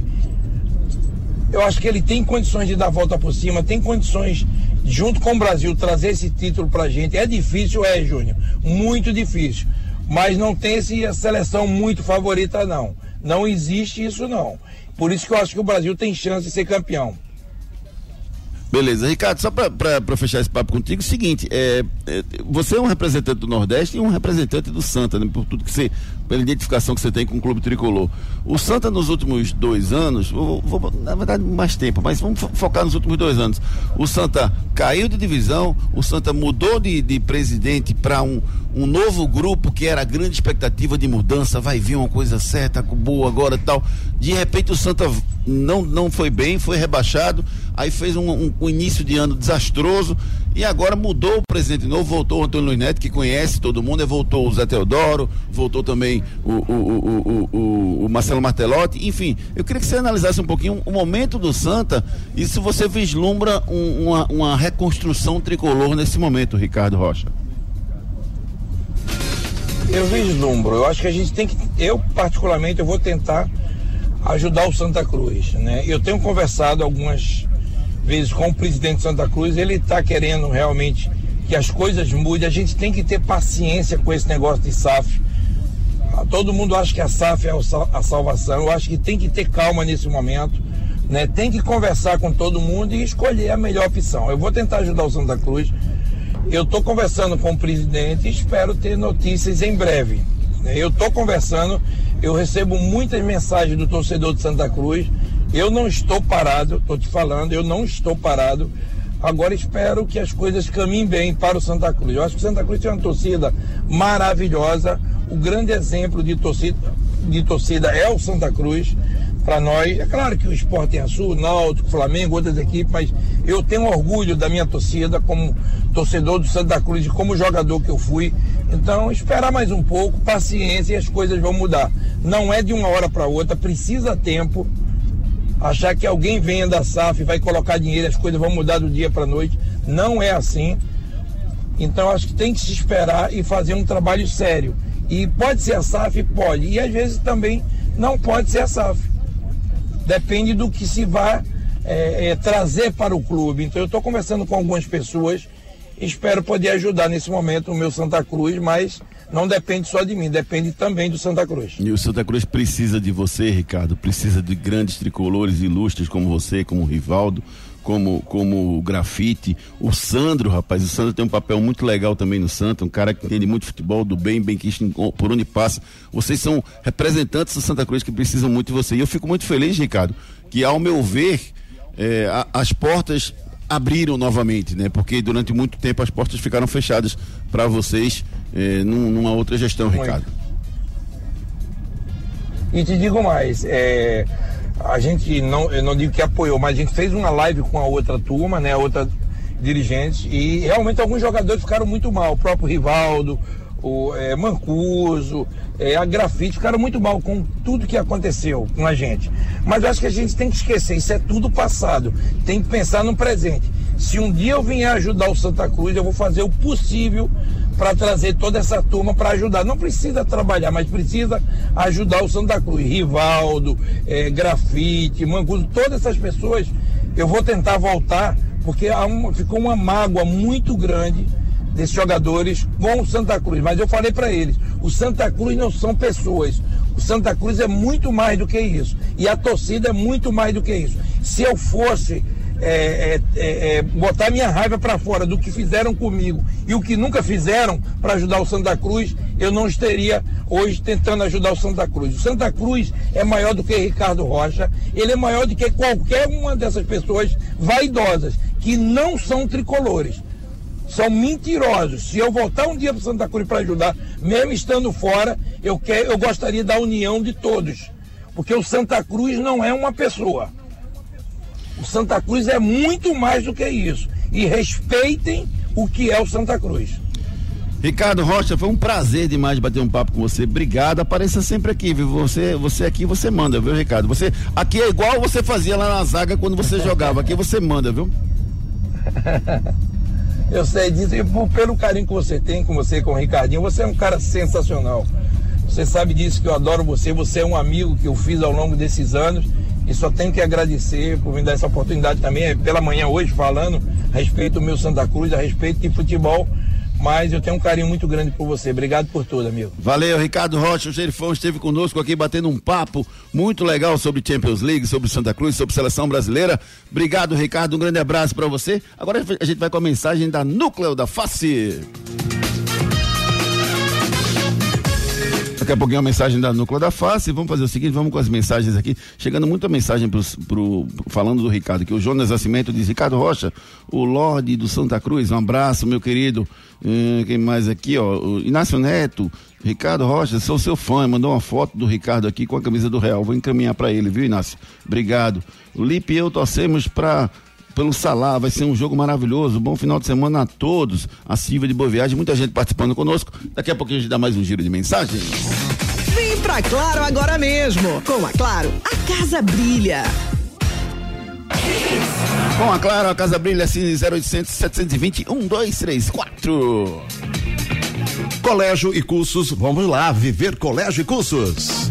Eu acho que ele tem condições de dar a volta por cima, tem condições, junto com o Brasil, trazer esse título pra gente. É difícil, é, Júnior. Muito difícil. Mas não tem essa seleção muito favorita, não. Não existe isso, não. Por isso que eu acho que o Brasil tem chance de ser campeão. Beleza, Ricardo, só para fechar esse papo contigo, é seguinte, é, é, você é um representante do Nordeste e um representante do Santa, né, por tudo que você, pela identificação que você tem com o Clube Tricolor. O Santa nos últimos dois anos, vou, vou, na verdade mais tempo, mas vamos focar nos últimos dois anos. O Santa caiu de divisão, o Santa mudou de, de presidente para um, um novo grupo que era a grande expectativa de mudança, vai vir uma coisa certa, boa agora tal. De repente o Santa não, não foi bem, foi rebaixado, aí fez um, um, um, início de ano desastroso e agora mudou o presidente novo, voltou o Antônio Luiz Neto, que conhece todo mundo, voltou o Zé Teodoro, voltou também o, o, o, o, Marcelo Martelotti, enfim, eu queria que você analisasse um pouquinho o momento do Santa e se você vislumbra uma, uma reconstrução tricolor nesse momento, Ricardo Rocha. Eu vislumbro, eu acho que a gente tem que, eu particularmente, eu vou tentar ajudar o Santa Cruz. Né? Eu tenho conversado algumas vezes com o presidente Santa Cruz, ele está querendo realmente que as coisas mudem. A gente tem que ter paciência com esse negócio de SAF. Todo mundo acha que a SAF é a salvação. Eu acho que tem que ter calma nesse momento. Né? Tem que conversar com todo mundo e escolher a melhor opção. Eu vou tentar ajudar o Santa Cruz. Eu estou conversando com o presidente e espero ter notícias em breve. Eu estou conversando eu recebo muitas mensagens do torcedor de Santa Cruz. Eu não estou parado, estou te falando, eu não estou parado. Agora espero que as coisas caminhem bem para o Santa Cruz. Eu acho que o Santa Cruz tem uma torcida maravilhosa. O grande exemplo de torcida, de torcida é o Santa Cruz para nós. É claro que o esporte é azul, Náutico, Flamengo, outras equipes, mas eu tenho orgulho da minha torcida como torcedor do Santa Cruz e como jogador que eu fui. Então, esperar mais um pouco, paciência e as coisas vão mudar. Não é de uma hora para outra, precisa tempo. Achar que alguém venha da SAF vai colocar dinheiro, as coisas vão mudar do dia para noite. Não é assim. Então, acho que tem que se esperar e fazer um trabalho sério. E pode ser a SAF? Pode. E às vezes também não pode ser a SAF. depende do que se vai é, é, trazer para o clube. Então eu estou conversando com algumas pessoas, espero poder ajudar nesse momento o meu Santa Cruz, mas não depende só de mim, depende também do Santa Cruz. E o Santa Cruz precisa de você, Ricardo, precisa de grandes tricolores ilustres como você, como o Rivaldo, como, como o Grafite, o Sandro, rapaz, o Sandro tem um papel muito legal também no Santa, um cara que entende muito futebol, do bem, bem que por onde passa. Vocês são representantes do Santa Cruz que precisam muito de você. E eu fico muito feliz, Ricardo, que ao meu ver, é, a, as portas abriram novamente, né? Porque durante muito tempo as portas ficaram fechadas para vocês é, num, numa outra gestão, muito. Ricardo. E te digo mais, é, a gente não, eu não digo que apoiou, mas a gente fez uma live com a outra turma, né, a outra dirigente, e realmente alguns jogadores ficaram muito mal, o próprio Rivaldo, o é, Mancuso, é, a Grafite, ficaram muito mal com tudo que aconteceu com a gente. Mas eu acho que a gente tem que esquecer, isso é tudo passado, tem que pensar no presente. Se um dia eu vier ajudar o Santa Cruz, eu vou fazer o possível para trazer toda essa turma para ajudar. Não precisa trabalhar, mas precisa ajudar o Santa Cruz. Rivaldo, é, Grafite, Mancuso, todas essas pessoas eu vou tentar voltar, porque uma, ficou uma mágoa muito grande desses jogadores com o Santa Cruz. Mas eu falei para eles: o Santa Cruz não são pessoas. O Santa Cruz é muito mais do que isso. E a torcida é muito mais do que isso. Se eu fosse é, é, é, é, botar minha raiva para fora do que fizeram comigo e o que nunca fizeram para ajudar o Santa Cruz, eu não estaria hoje tentando ajudar o Santa Cruz. O Santa Cruz é maior do que Ricardo Rocha, ele é maior do que qualquer uma dessas pessoas vaidosas que não são tricolores. São mentirosos. Se eu voltar um dia para Santa Cruz para ajudar, mesmo estando fora, eu, quer, eu gostaria da união de todos. Porque o Santa Cruz não é uma pessoa. O Santa Cruz é muito mais do que isso. E respeitem o que é o Santa Cruz. Ricardo Rocha, foi um prazer demais bater um papo com você. Obrigado. Apareça sempre aqui, viu? Você, você aqui você manda, viu, Ricardo? Você aqui é igual você fazia lá na zaga quando você jogava. Aqui você manda, viu? Eu sei disso e pelo carinho que você tem com você, com o Ricardinho, você é um cara sensacional. Você sabe disso que eu adoro você. Você é um amigo que eu fiz ao longo desses anos e só tenho que agradecer por me dar essa oportunidade também, é pela manhã hoje, falando a respeito do meu Santa Cruz, a respeito de futebol. Mas eu tenho um carinho muito grande por você. Obrigado por tudo, amigo. Valeu, Ricardo Rocha. O Gerifão esteve conosco aqui batendo um papo muito legal sobre Champions League, sobre Santa Cruz, sobre seleção brasileira. Obrigado, Ricardo. Um grande abraço para você. Agora a gente vai com a mensagem da Núcleo da Face. Daqui a pouquinho a mensagem da Núcleo da Face. Vamos fazer o seguinte, vamos com as mensagens aqui. Chegando muita mensagem pro, pro, falando do Ricardo, que o Jonas Nascimento diz, Ricardo Rocha, o Lorde do Santa Cruz, um abraço, meu querido. Hum, quem mais aqui, ó? O Inácio Neto, Ricardo Rocha, sou seu fã, mandou uma foto do Ricardo aqui com a camisa do Real. Vou encaminhar para ele, viu, Inácio? Obrigado. O Lipe e eu torcemos para pelo Salar. Vai ser um jogo maravilhoso. Bom final de semana a todos. A Silvia de Boa Viagem, muita gente participando conosco. Daqui a pouquinho a gente dá mais um giro de mensagens. Vem pra Claro agora mesmo. Com a Claro, a casa brilha. Com a Claro, a casa brilha assim 0800 720 1234. Colégio e cursos, vamos lá, viver colégio e cursos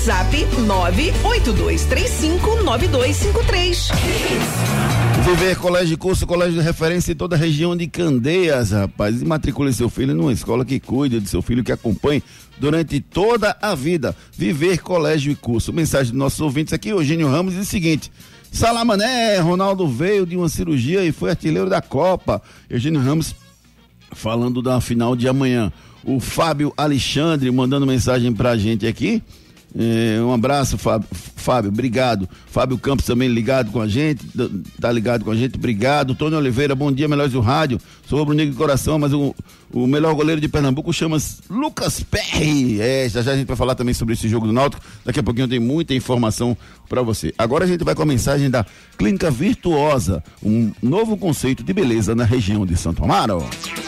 WhatsApp 982359253. Viver Colégio Curso, colégio de referência em toda a região de Candeias, rapaz. E matricule seu filho numa escola que cuide de seu filho, que acompanhe durante toda a vida. Viver Colégio e Curso. Mensagem dos nossos ouvintes aqui, Eugênio Ramos, diz o seguinte. Salamané, Ronaldo veio de uma cirurgia e foi artilheiro da Copa. Eugênio Ramos falando da final de amanhã. O Fábio Alexandre mandando mensagem pra gente aqui É, um abraço, Fábio. Fábio, obrigado. Fábio Campos também ligado com a gente, tá ligado com a gente, obrigado. Tony Oliveira, bom dia, melhores do rádio. Sou rubro-negro de coração, mas o, o melhor goleiro de Pernambuco chama Lucas Perry. É, já já a gente vai falar também sobre esse jogo do Náutico. Daqui a pouquinho tem muita informação para você. Agora a gente vai com a mensagem da Clínica Virtuosa, um novo conceito de beleza na região de Santo Amaro.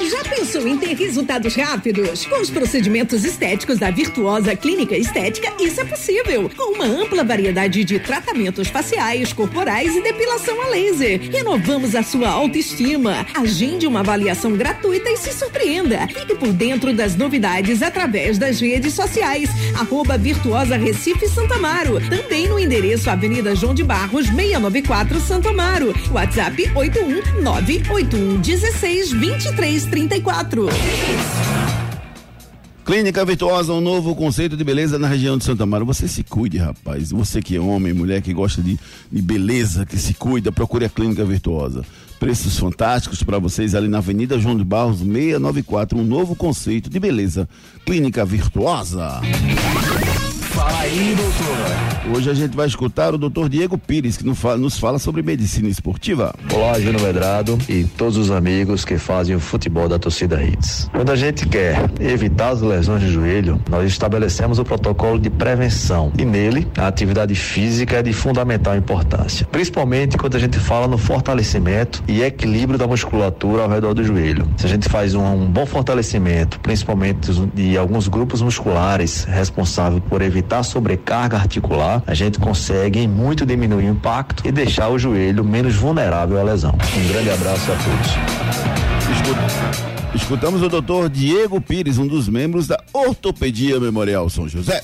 Já pensou em ter resultados rápidos? Com os procedimentos estéticos da Virtuosa Clínica Estética, isso é possível. Com uma ampla variedade de tratamentos faciais, corporais e depilação a laser. Renovamos a sua autoestima. Agende uma avaliação gratuita e se surpreenda. Fique por dentro das novidades através das redes sociais. Arroba Virtuosa Recife Santa Amaro. Também no endereço Avenida João de Barros, 694 Santo Amaro. WhatsApp 81981 16 23 34. Clínica Virtuosa, um novo conceito de beleza na região de Santa Maria. Você se cuide, rapaz. Você que é homem, mulher que gosta de, de beleza, que se cuida, procure a Clínica Virtuosa. Preços fantásticos para vocês ali na Avenida João de Barros, 694. Um novo conceito de beleza. Clínica Virtuosa. Fala aí, doutor. Hoje a gente vai escutar o doutor Diego Pires, que nos fala sobre medicina esportiva. Olá, Júnior Medrado e todos os amigos que fazem o futebol da torcida Hits. Quando a gente quer evitar as lesões de joelho, nós estabelecemos o protocolo de prevenção e nele a atividade física é de fundamental importância, principalmente quando a gente fala no fortalecimento e equilíbrio da musculatura ao redor do joelho. Se a gente faz um, um bom fortalecimento, principalmente de alguns grupos musculares responsáveis por evitar sobrecarga articular, a gente consegue muito diminuir o impacto e deixar o joelho menos vulnerável à lesão. Um grande abraço a todos. Escuta. Escutamos o doutor Diego Pires, um dos membros da Ortopedia Memorial São José.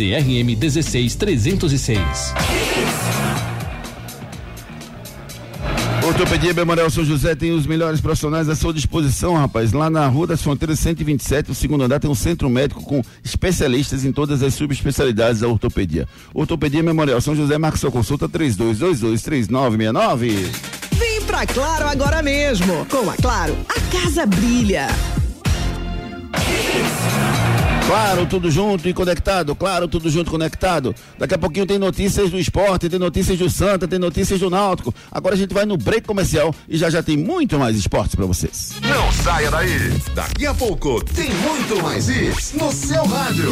CRM 16306. Ortopedia Memorial São José tem os melhores profissionais à sua disposição, rapaz. Lá na Rua das Fronteiras 127, o segundo andar, tem um centro médico com especialistas em todas as subespecialidades da ortopedia. Ortopedia Memorial São José, marca sua consulta 32223969. Vem pra Claro agora mesmo. Com a Claro, a casa brilha. Claro, tudo junto e conectado. Claro, tudo junto e conectado. Daqui a pouquinho tem notícias do esporte, tem notícias do Santa, tem notícias do Náutico. Agora a gente vai no break comercial e já já tem muito mais esportes para vocês. Não saia daí. Daqui a pouco tem muito mais isso no seu rádio.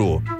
Janeiro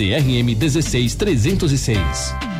CRM 16306.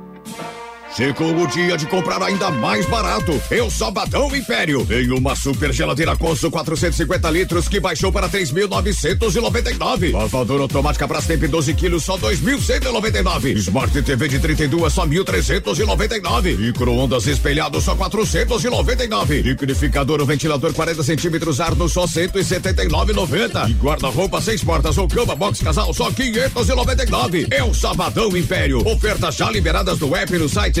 Chegou o dia de comprar ainda mais barato. É o Sabadão Império. Tem uma super geladeira Consul 450 litros que baixou para 3.999. Lavadora automática Brastemp 12 quilos só 2.199. Smart TV de 32 só 1.399. Micro-ondas espelhado só 499. Liquidificador ou ventilador 40 centímetros Arno só 179,90. E guarda-roupa seis portas ou cama box casal só 599. É o Sabadão Império. Ofertas já liberadas no app no site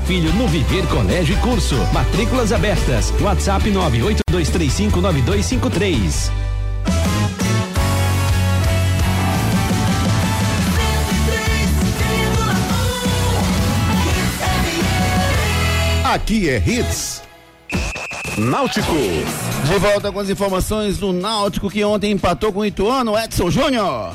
filho no Viver Colégio e Curso. Matrículas abertas. WhatsApp 982359253. Aqui é Hits. Náutico. De volta com as informações do Náutico que ontem empatou com o Ituano, Edson Júnior.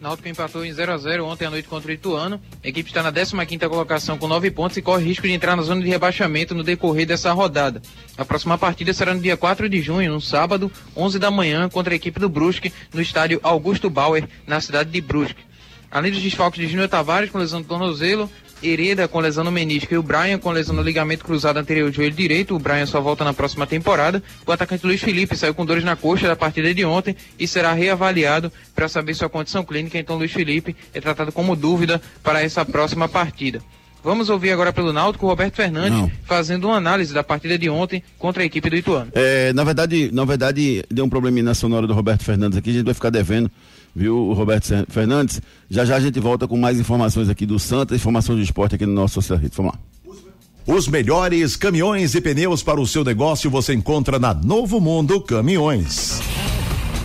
Náutico empatou em 0 a 0 ontem à noite contra o Ituano. A equipe está na 15ª colocação com 9 pontos e corre risco de entrar na zona de rebaixamento no decorrer dessa rodada. A próxima partida será no dia 4 de junho, no sábado, 11 da manhã, contra a equipe do Brusque, no estádio Augusto Bauer, na cidade de Brusque. Além dos desfalques de Júnior Tavares com lesão do tornozelo, Hereda com lesão no menisco e o Brian com lesão no ligamento cruzado anterior do joelho direito. O Brian só volta na próxima temporada. O atacante Luiz Felipe saiu com dores na coxa da partida de ontem e será reavaliado para saber sua condição clínica. Então, Luiz Felipe é tratado como dúvida para essa próxima partida. Vamos ouvir agora pelo Náutico o Roberto Fernandes Não. fazendo uma análise da partida de ontem contra a equipe do Ituano. É, na verdade, na verdade, deu um probleminha na sonora do Roberto Fernandes aqui, a gente vai ficar devendo, viu, Roberto Fer- Fernandes. Já já a gente volta com mais informações aqui do Santa, informações do esporte aqui no nosso Social Hits. Vamos lá. Os melhores caminhões e pneus para o seu negócio você encontra na Novo Mundo Caminhões.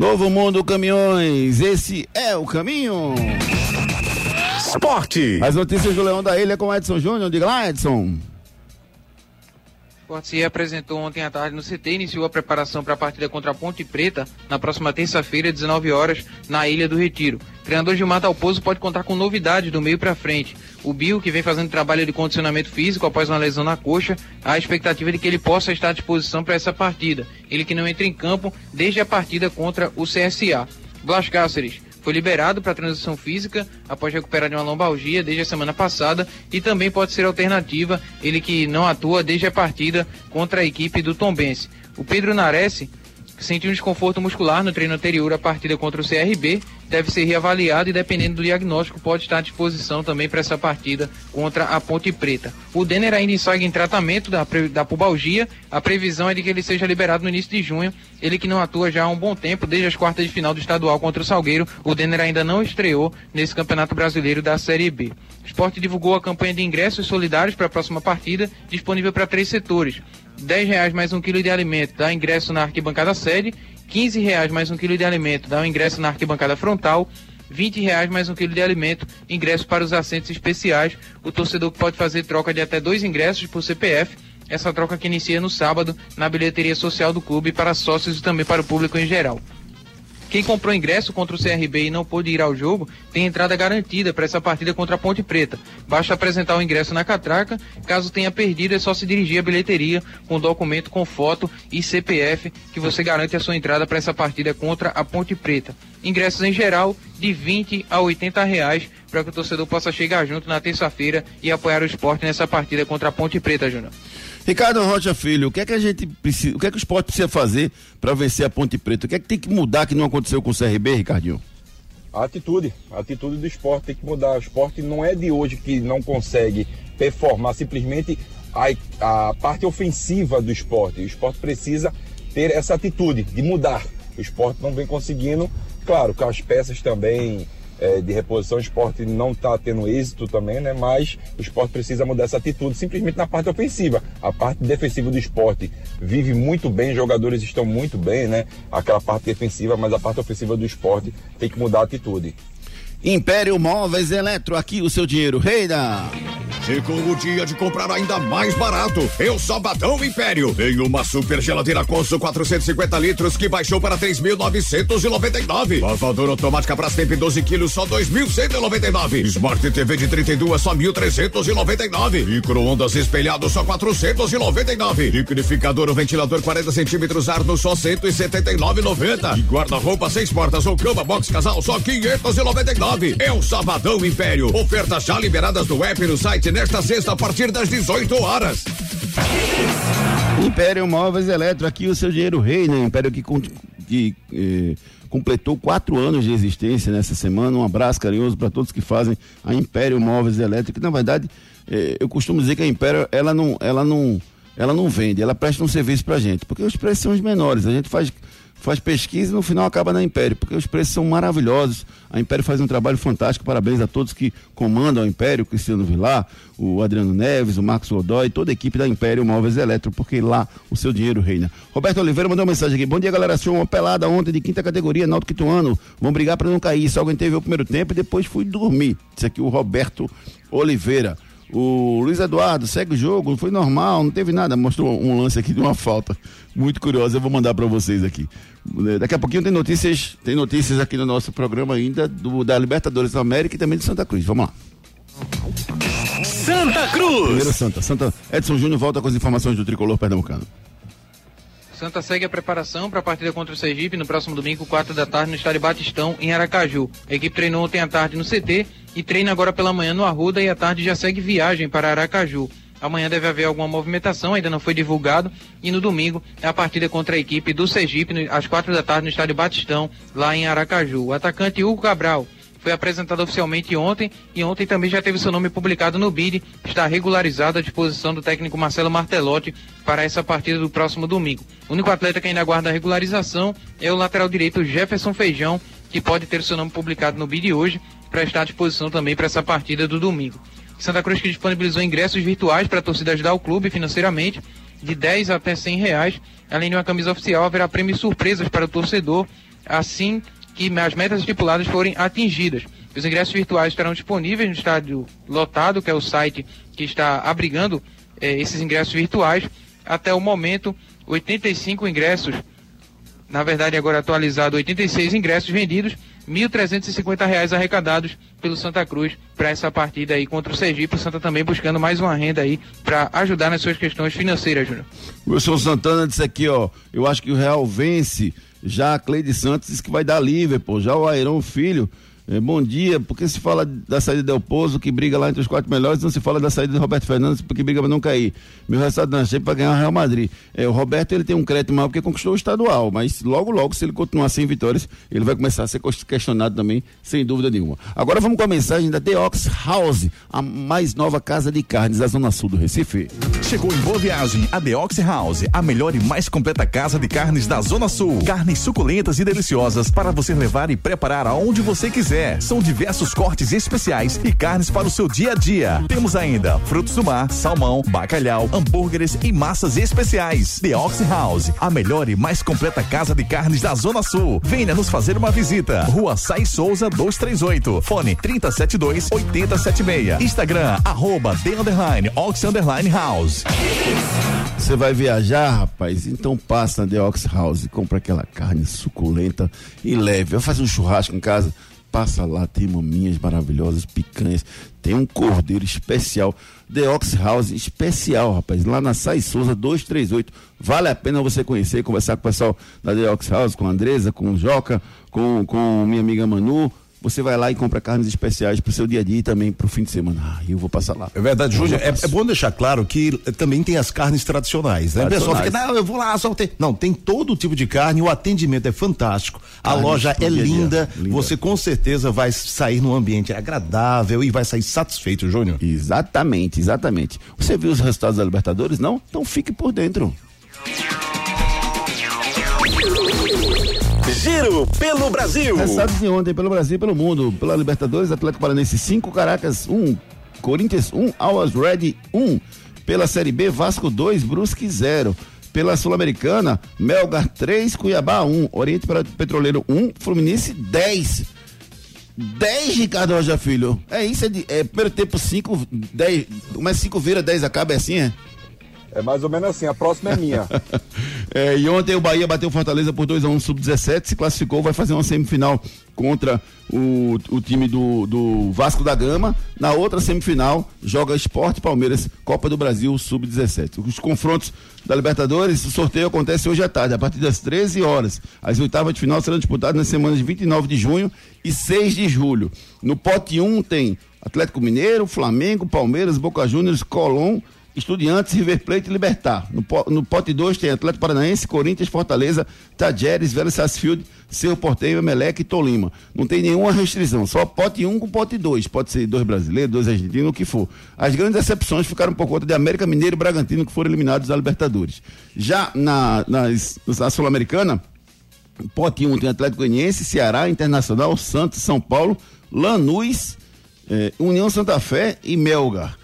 Novo Mundo Caminhões, esse é o caminho. Esporte. As notícias do Leão da Ilha com Edson Júnior. Diga lá, Edson. Sport se apresentou ontem à tarde no CT e iniciou a preparação para a partida contra a Ponte Preta na próxima terça-feira, 19 horas, na Ilha do Retiro. O treinador Gilmar Dalpozo pode contar com novidades do meio para frente. O Bill, que vem fazendo trabalho de condicionamento físico após uma lesão na coxa, a expectativa de que ele possa estar à disposição para essa partida. Ele que não entra em campo desde a partida contra o CSA. Blas Cáceres foi liberado para transição física após recuperar de uma lombalgia desde a semana passada e também pode ser alternativa, ele que não atua desde a partida contra a equipe do Tombense. O Pedro Nares sentiu um desconforto muscular no treino anterior à partida contra o CRB, deve ser reavaliado e, dependendo do diagnóstico, pode estar à disposição também para essa partida contra a Ponte Preta. O Denner ainda segue em tratamento da, da pubalgia, a previsão é de que ele seja liberado no início de junho, ele que não atua já há um bom tempo, desde as quartas de final do estadual contra o Salgueiro, o Denner ainda não estreou nesse Campeonato Brasileiro da Série B. O esporte divulgou a campanha de ingressos solidários para a próxima partida, disponível para três setores. R$ reais mais um quilo de alimento dá ingresso na arquibancada sede, R$ reais mais um quilo de alimento dá um ingresso na arquibancada frontal, R$ reais mais um quilo de alimento, ingresso para os assentos especiais. O torcedor pode fazer troca de até dois ingressos por CPF. Essa troca que inicia no sábado na bilheteria social do clube para sócios e também para o público em geral. Quem comprou ingresso contra o CRB e não pôde ir ao jogo tem entrada garantida para essa partida contra a Ponte Preta. Basta apresentar o ingresso na catraca. Caso tenha perdido, é só se dirigir à bilheteria com documento com foto e CPF que você garante a sua entrada para essa partida contra a Ponte Preta. Ingressos em geral de 20 a 80 reais para que o torcedor possa chegar junto na terça-feira e apoiar o esporte nessa partida contra a Ponte Preta, Júnior. Ricardo Rocha Filho, o que é que a gente precisa, o que é que o esporte precisa fazer para vencer a Ponte Preta? O que é que tem que mudar que não aconteceu com o CRB, Ricardinho? A atitude, a atitude do esporte tem que mudar. O esporte não é de hoje que não consegue performar simplesmente a, a parte ofensiva do esporte. O esporte precisa ter essa atitude de mudar. O esporte não vem conseguindo, claro, com as peças também é, de reposição, o esporte não está tendo êxito também, né? Mas o esporte precisa mudar essa atitude simplesmente na parte ofensiva. A parte defensiva do esporte vive muito bem, os jogadores estão muito bem, né? Aquela parte defensiva, mas a parte ofensiva do esporte tem que mudar a atitude. Império Móveis Eletro, aqui o seu dinheiro, reina. Chegou o dia de comprar ainda mais barato. É o Sabadão Império. Tem uma super geladeira Consul 450 litros que baixou para 3.999. Lavadora automática Brastemp 12 quilos só 2.199. Smart TV de 32 só 1.399. Micro-ondas espelhado só 499. Liquidificador ou ventilador 40 centímetros Arno só 179,90. E guarda-roupa seis portas ou cama box casal só 599. É o Sabadão Império. Ofertas já liberadas no app no site nesta sexta a partir das 18 horas. Império Móveis Eletro, aqui o seu dinheiro rei, né? Império que, que eh, completou quatro anos de existência nessa semana. Um abraço carinhoso para todos que fazem a Império Móveis Eletro, que na verdade eh, eu costumo dizer que a Império ela não, ela não, ela não vende, ela presta um serviço pra gente, porque os preços são os menores. A gente faz faz pesquisa e no final acaba na Império, porque os preços são maravilhosos. A Império faz um trabalho fantástico. Parabéns a todos que comandam a Império, Cristiano Vilar, o Adriano Neves, o Marcos Godoy, toda a equipe da Império Móveis Eletro, porque lá o seu dinheiro reina. Roberto Oliveira mandou uma mensagem aqui. Bom dia, galera. Achou uma pelada ontem de quinta categoria, Náutico Quituano. Vão brigar para não cair. Só aguentei ver o primeiro tempo e depois fui dormir. Isso aqui o Roberto Oliveira. O Luiz Eduardo segue o jogo, foi normal, não teve nada. Mostrou um lance aqui de uma falta muito curiosa. Eu vou mandar para vocês aqui. Daqui a pouquinho tem notícias, tem notícias aqui no nosso programa ainda do, da Libertadores da América e também de Santa Cruz. Vamos lá. Santa Cruz. Primeiro Santa. Santa Edson Júnior volta com as informações do tricolor pernambucano. Santa segue a preparação para a partida contra o Sergipe no próximo domingo, 4 da tarde, no estádio Batistão, em Aracaju. A equipe treinou ontem à tarde no CT e treina agora pela manhã no Arruda e à tarde já segue viagem para Aracaju. Amanhã deve haver alguma movimentação, ainda não foi divulgado. E no domingo é a partida contra a equipe do Sergipe, às quatro da tarde, no estádio Batistão, lá em Aracaju. O atacante Hugo Cabral foi apresentado oficialmente ontem e ontem também já teve seu nome publicado no BID, está regularizado à disposição do técnico Marcelo Martelotti para essa partida do próximo domingo. O único atleta que ainda aguarda a regularização é o lateral direito Jefferson Feijão, que pode ter seu nome publicado no BID hoje para estar à disposição também para essa partida do domingo. Santa Cruz que disponibilizou ingressos virtuais para a torcida ajudar o clube financeiramente, de 10 até 100 reais. Além de uma camisa oficial, haverá prêmios surpresas para o torcedor, assim que as metas estipuladas forem atingidas. Os ingressos virtuais estarão disponíveis no estádio lotado, que é o site que está abrigando eh, esses ingressos virtuais. Até o momento, 85 ingressos, na verdade agora atualizado, 86 ingressos vendidos, R$ 1.350 arrecadados pelo Santa Cruz para essa partida aí contra o Sergipe. O Santa também buscando mais uma renda aí para ajudar nas suas questões financeiras, Júnior. Wilson Santana disse aqui, ó, eu acho que o Real vence. Já a Cleide Santos disse que vai dar Liverpool. Já o Airão Filho bom dia, porque se fala da saída Del Pozo, que briga lá entre os quatro melhores, não se fala da saída de Roberto Fernandes, porque briga para não cair. Meu resultado não achei para ganhar o Real Madrid. É, o Roberto ele tem um crédito maior porque conquistou o estadual, mas logo, logo, se ele continuar sem vitórias, ele vai começar a ser questionado também, sem dúvida nenhuma. Agora vamos com a mensagem da The Ox House, a mais nova casa de carnes da Zona Sul do Recife. Chegou em boa viagem a The Ox House, a melhor e mais completa casa de carnes da Zona Sul. Carnes suculentas e deliciosas para você levar e preparar aonde você quiser são diversos cortes especiais e carnes para o seu dia a dia. Temos ainda frutos do mar, salmão, bacalhau, hambúrgueres e massas especiais. The Ox House, a melhor e mais completa casa de carnes da Zona Sul. Venha nos fazer uma visita. Rua Sai Souza 238. Fone 372 8076. Instagram, arroba The Underline, Ox Underline House. Você vai viajar, rapaz? Então passa na The Ox House, compra aquela carne suculenta e leve. Vai fazer um churrasco em casa passa lá, tem maminhas maravilhosas, picanhas, tem um cordeiro especial, The Ox House especial, rapaz, lá na Sai Souza 238. Vale a pena você conhecer, conversar com o pessoal da The Ox House, com a Andresa, com o Joca, com, com minha amiga Manu, você vai lá e compra carnes especiais para o seu dia a dia e também para o fim de semana. Ah, eu vou passar lá. É verdade, Júnior. É, é, bom deixar claro que também tem as carnes tradicionais, né? O pessoal fica, não, eu vou lá, só tem. Não, tem todo tipo de carne, o atendimento é fantástico, carne a loja é linda, linda, você com certeza vai sair num ambiente agradável e vai sair satisfeito, Júnior. Exatamente, exatamente. Você viu os resultados da Libertadores? Não? Então fique por dentro. Giro pelo Brasil. Resultados de ontem pelo Brasil e pelo mundo. Pela Libertadores, Atlético Paranense 5, Caracas 1, um, Corinthians 1, um, Alwas Red 1. Um. Pela Série B, Vasco 2, Brusque 0. Pela Sul-Americana, Melgar 3, Cuiabá 1, Oriente Petroleiro 1, Fluminense 10. 10, Ricardo Roja Filho. É isso, é, de, é primeiro tempo 5, 10. Mas 5 vira, 10 acaba, é assim, é? É mais ou menos assim, a próxima é minha. é, e ontem o Bahia bateu Fortaleza por 2 a 1 um, sub-17, se classificou, vai fazer uma semifinal contra o, o time do, do Vasco da Gama. Na outra semifinal, joga Esporte Palmeiras, Copa do Brasil sub-17. Os confrontos da Libertadores, o sorteio acontece hoje à tarde, a partir das 13 horas. As oitavas de final serão disputadas nas semanas de 29 de junho e 6 de julho. No pote 1 tem Atlético Mineiro, Flamengo, Palmeiras, Boca Juniors, Colón Estudiantes, River Plate e Libertar. No, no pote 2 tem Atlético Paranaense, Corinthians, Fortaleza, Tajeres, Vélez Sarsfield, Seu Porteiro, Emelec e Tolima. Não tem nenhuma restrição, só pote 1 um com pote 2. Pode ser dois brasileiros, dois argentinos, o que for. As grandes exceções ficaram por conta de América Mineiro e Bragantino, que foram eliminados da Libertadores. Já na, na, na Sul-Americana, pote 1 um tem Atlético Goianiense, Ceará, Internacional, Santos, São Paulo, Lanús, eh, União Santa Fé e Melgar.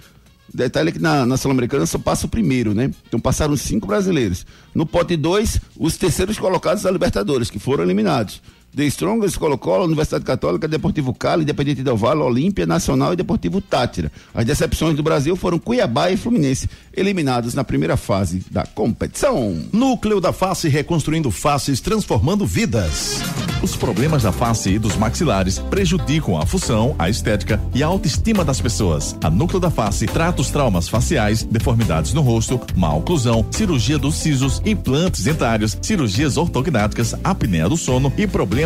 Detalhe é que na, na Sul-Americana só passa o primeiro, né? Então passaram cinco brasileiros. No pote 2, os terceiros colocados da Libertadores, que foram eliminados. The Strongest, Colo-Colo, Universidade Católica, Deportivo Cali, Independente Del Valle, Olímpia, Nacional e Deportivo Tátira. As decepções do Brasil foram Cuiabá e Fluminense, eliminados na primeira fase da competição. Núcleo da Face reconstruindo faces, transformando vidas. Os problemas da face e dos maxilares prejudicam a função, a estética e a autoestima das pessoas. A Núcleo da Face trata os traumas faciais, deformidades no rosto, má oclusão, cirurgia dos sisos, implantes dentários, cirurgias ortognáticas, apneia do sono e problemas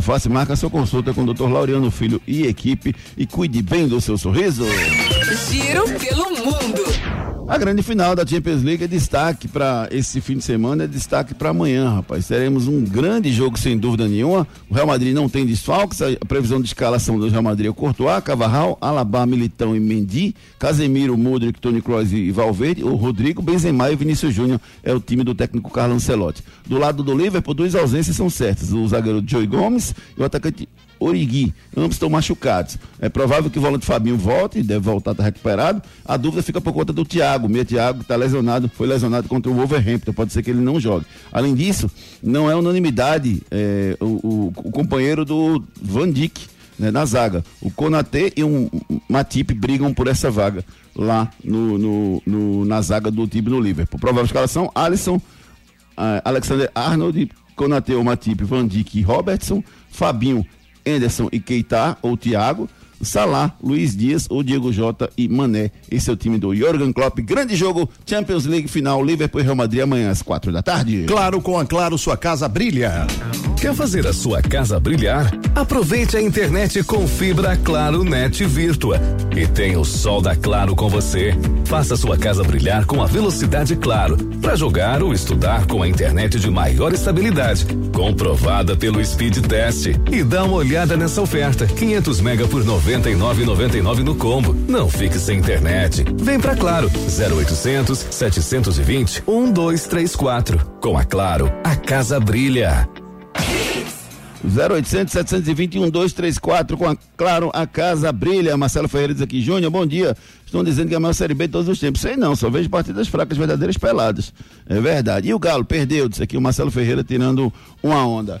Face. Marca sua consulta com o Dr. Laureano Filho e equipe e cuide bem do seu sorriso. Giro pelo mundo. A grande final da Champions League é destaque para esse fim de semana, é destaque para amanhã, rapaz. Teremos um grande jogo sem dúvida nenhuma. O Real Madrid não tem desfalques, a previsão de escalação do Real Madrid é Courtois, Cavarral, Alaba, Militão e Mendy, Casemiro, Modric, Toni Kroos e Valverde, o Rodrigo, Benzema e Vinícius Júnior é o time do técnico Carlos Ancelotti. Do lado do Liverpool, duas ausências são certas, o zagueiro Joey Gomes e o atacante Origui. Ambos estão machucados. É provável que o volante Fabinho volte, deve voltar, está recuperado. A dúvida fica por conta do Thiago. O meia Thiago está lesionado, foi lesionado contra o Wolverhampton. Pode ser que ele não jogue. Além disso, não é unanimidade é, o, o, o, companheiro do Van Dijk né, na zaga. O Konatê e um Matip brigam por essa vaga lá no, no, no na zaga do time no Liverpool. Provável escalação: Alisson, uh, Alexander Arnold, Konatê, Matip, Van Dijk e Robertson. Fabinho Anderson e Keita, ou Thiago, Salah, Luiz Dias ou Diego Jota e Mané. Esse é o time do Jürgen Klopp. Grande jogo, Champions League final, Liverpool e Real Madrid amanhã às quatro da tarde. Claro, com a Claro, sua casa brilha. Quer fazer a sua casa brilhar? Aproveite a internet com fibra Claro Net Virtua e tenha o sol da Claro com você. Faça sua casa brilhar com a velocidade Claro para jogar ou estudar com a internet de maior estabilidade, comprovada pelo Speed Test. E dá uma olhada nessa oferta: 500 mega por 99,99 no combo. Não fique sem internet. Vem pra Claro. 0800 720 1234. Com a Claro, a casa brilha. 0800 721 1234 com a Claro, a casa brilha. Marcelo Ferreira diz aqui, Júnior, bom dia. Estão dizendo que é a maior Série B de todos os tempos. Sei não, só vejo partidas fracas, verdadeiras peladas. É verdade. E o Galo perdeu, disse aqui o Marcelo Ferreira tirando uma onda.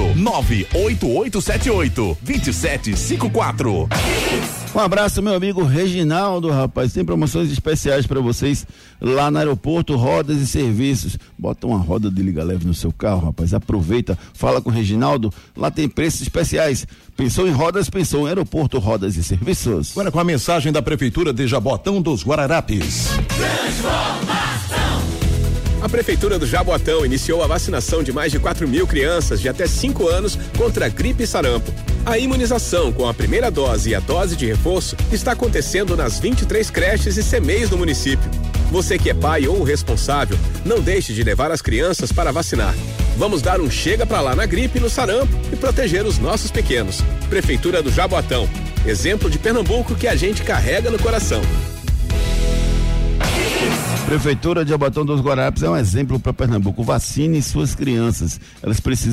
98878 2754. Um abraço, meu amigo Reginaldo, rapaz. Tem promoções especiais para vocês lá no aeroporto Rodas e Serviços. Bota uma roda de liga leve no seu carro, rapaz. Aproveita, fala com o Reginaldo. Lá tem preços especiais. Pensou em rodas, pensou em aeroporto Rodas e Serviços. Agora com a mensagem da Prefeitura de Jabotão dos Guararapes. Transformação. A Prefeitura do Jaboatão iniciou a vacinação de mais de 4 mil crianças de até 5 anos contra gripe e sarampo. A imunização com a primeira dose e a dose de reforço está acontecendo nas 23 creches e CMEs do município. Você que é pai ou responsável, não deixe de levar as crianças para vacinar. Vamos dar um chega para lá na gripe e no sarampo e proteger os nossos pequenos. Prefeitura do Jaboatão. Exemplo de Pernambuco que a gente carrega no coração. Prefeitura de Abatão dos Guararapes é um exemplo para Pernambuco. Vacine suas crianças. Elas precisam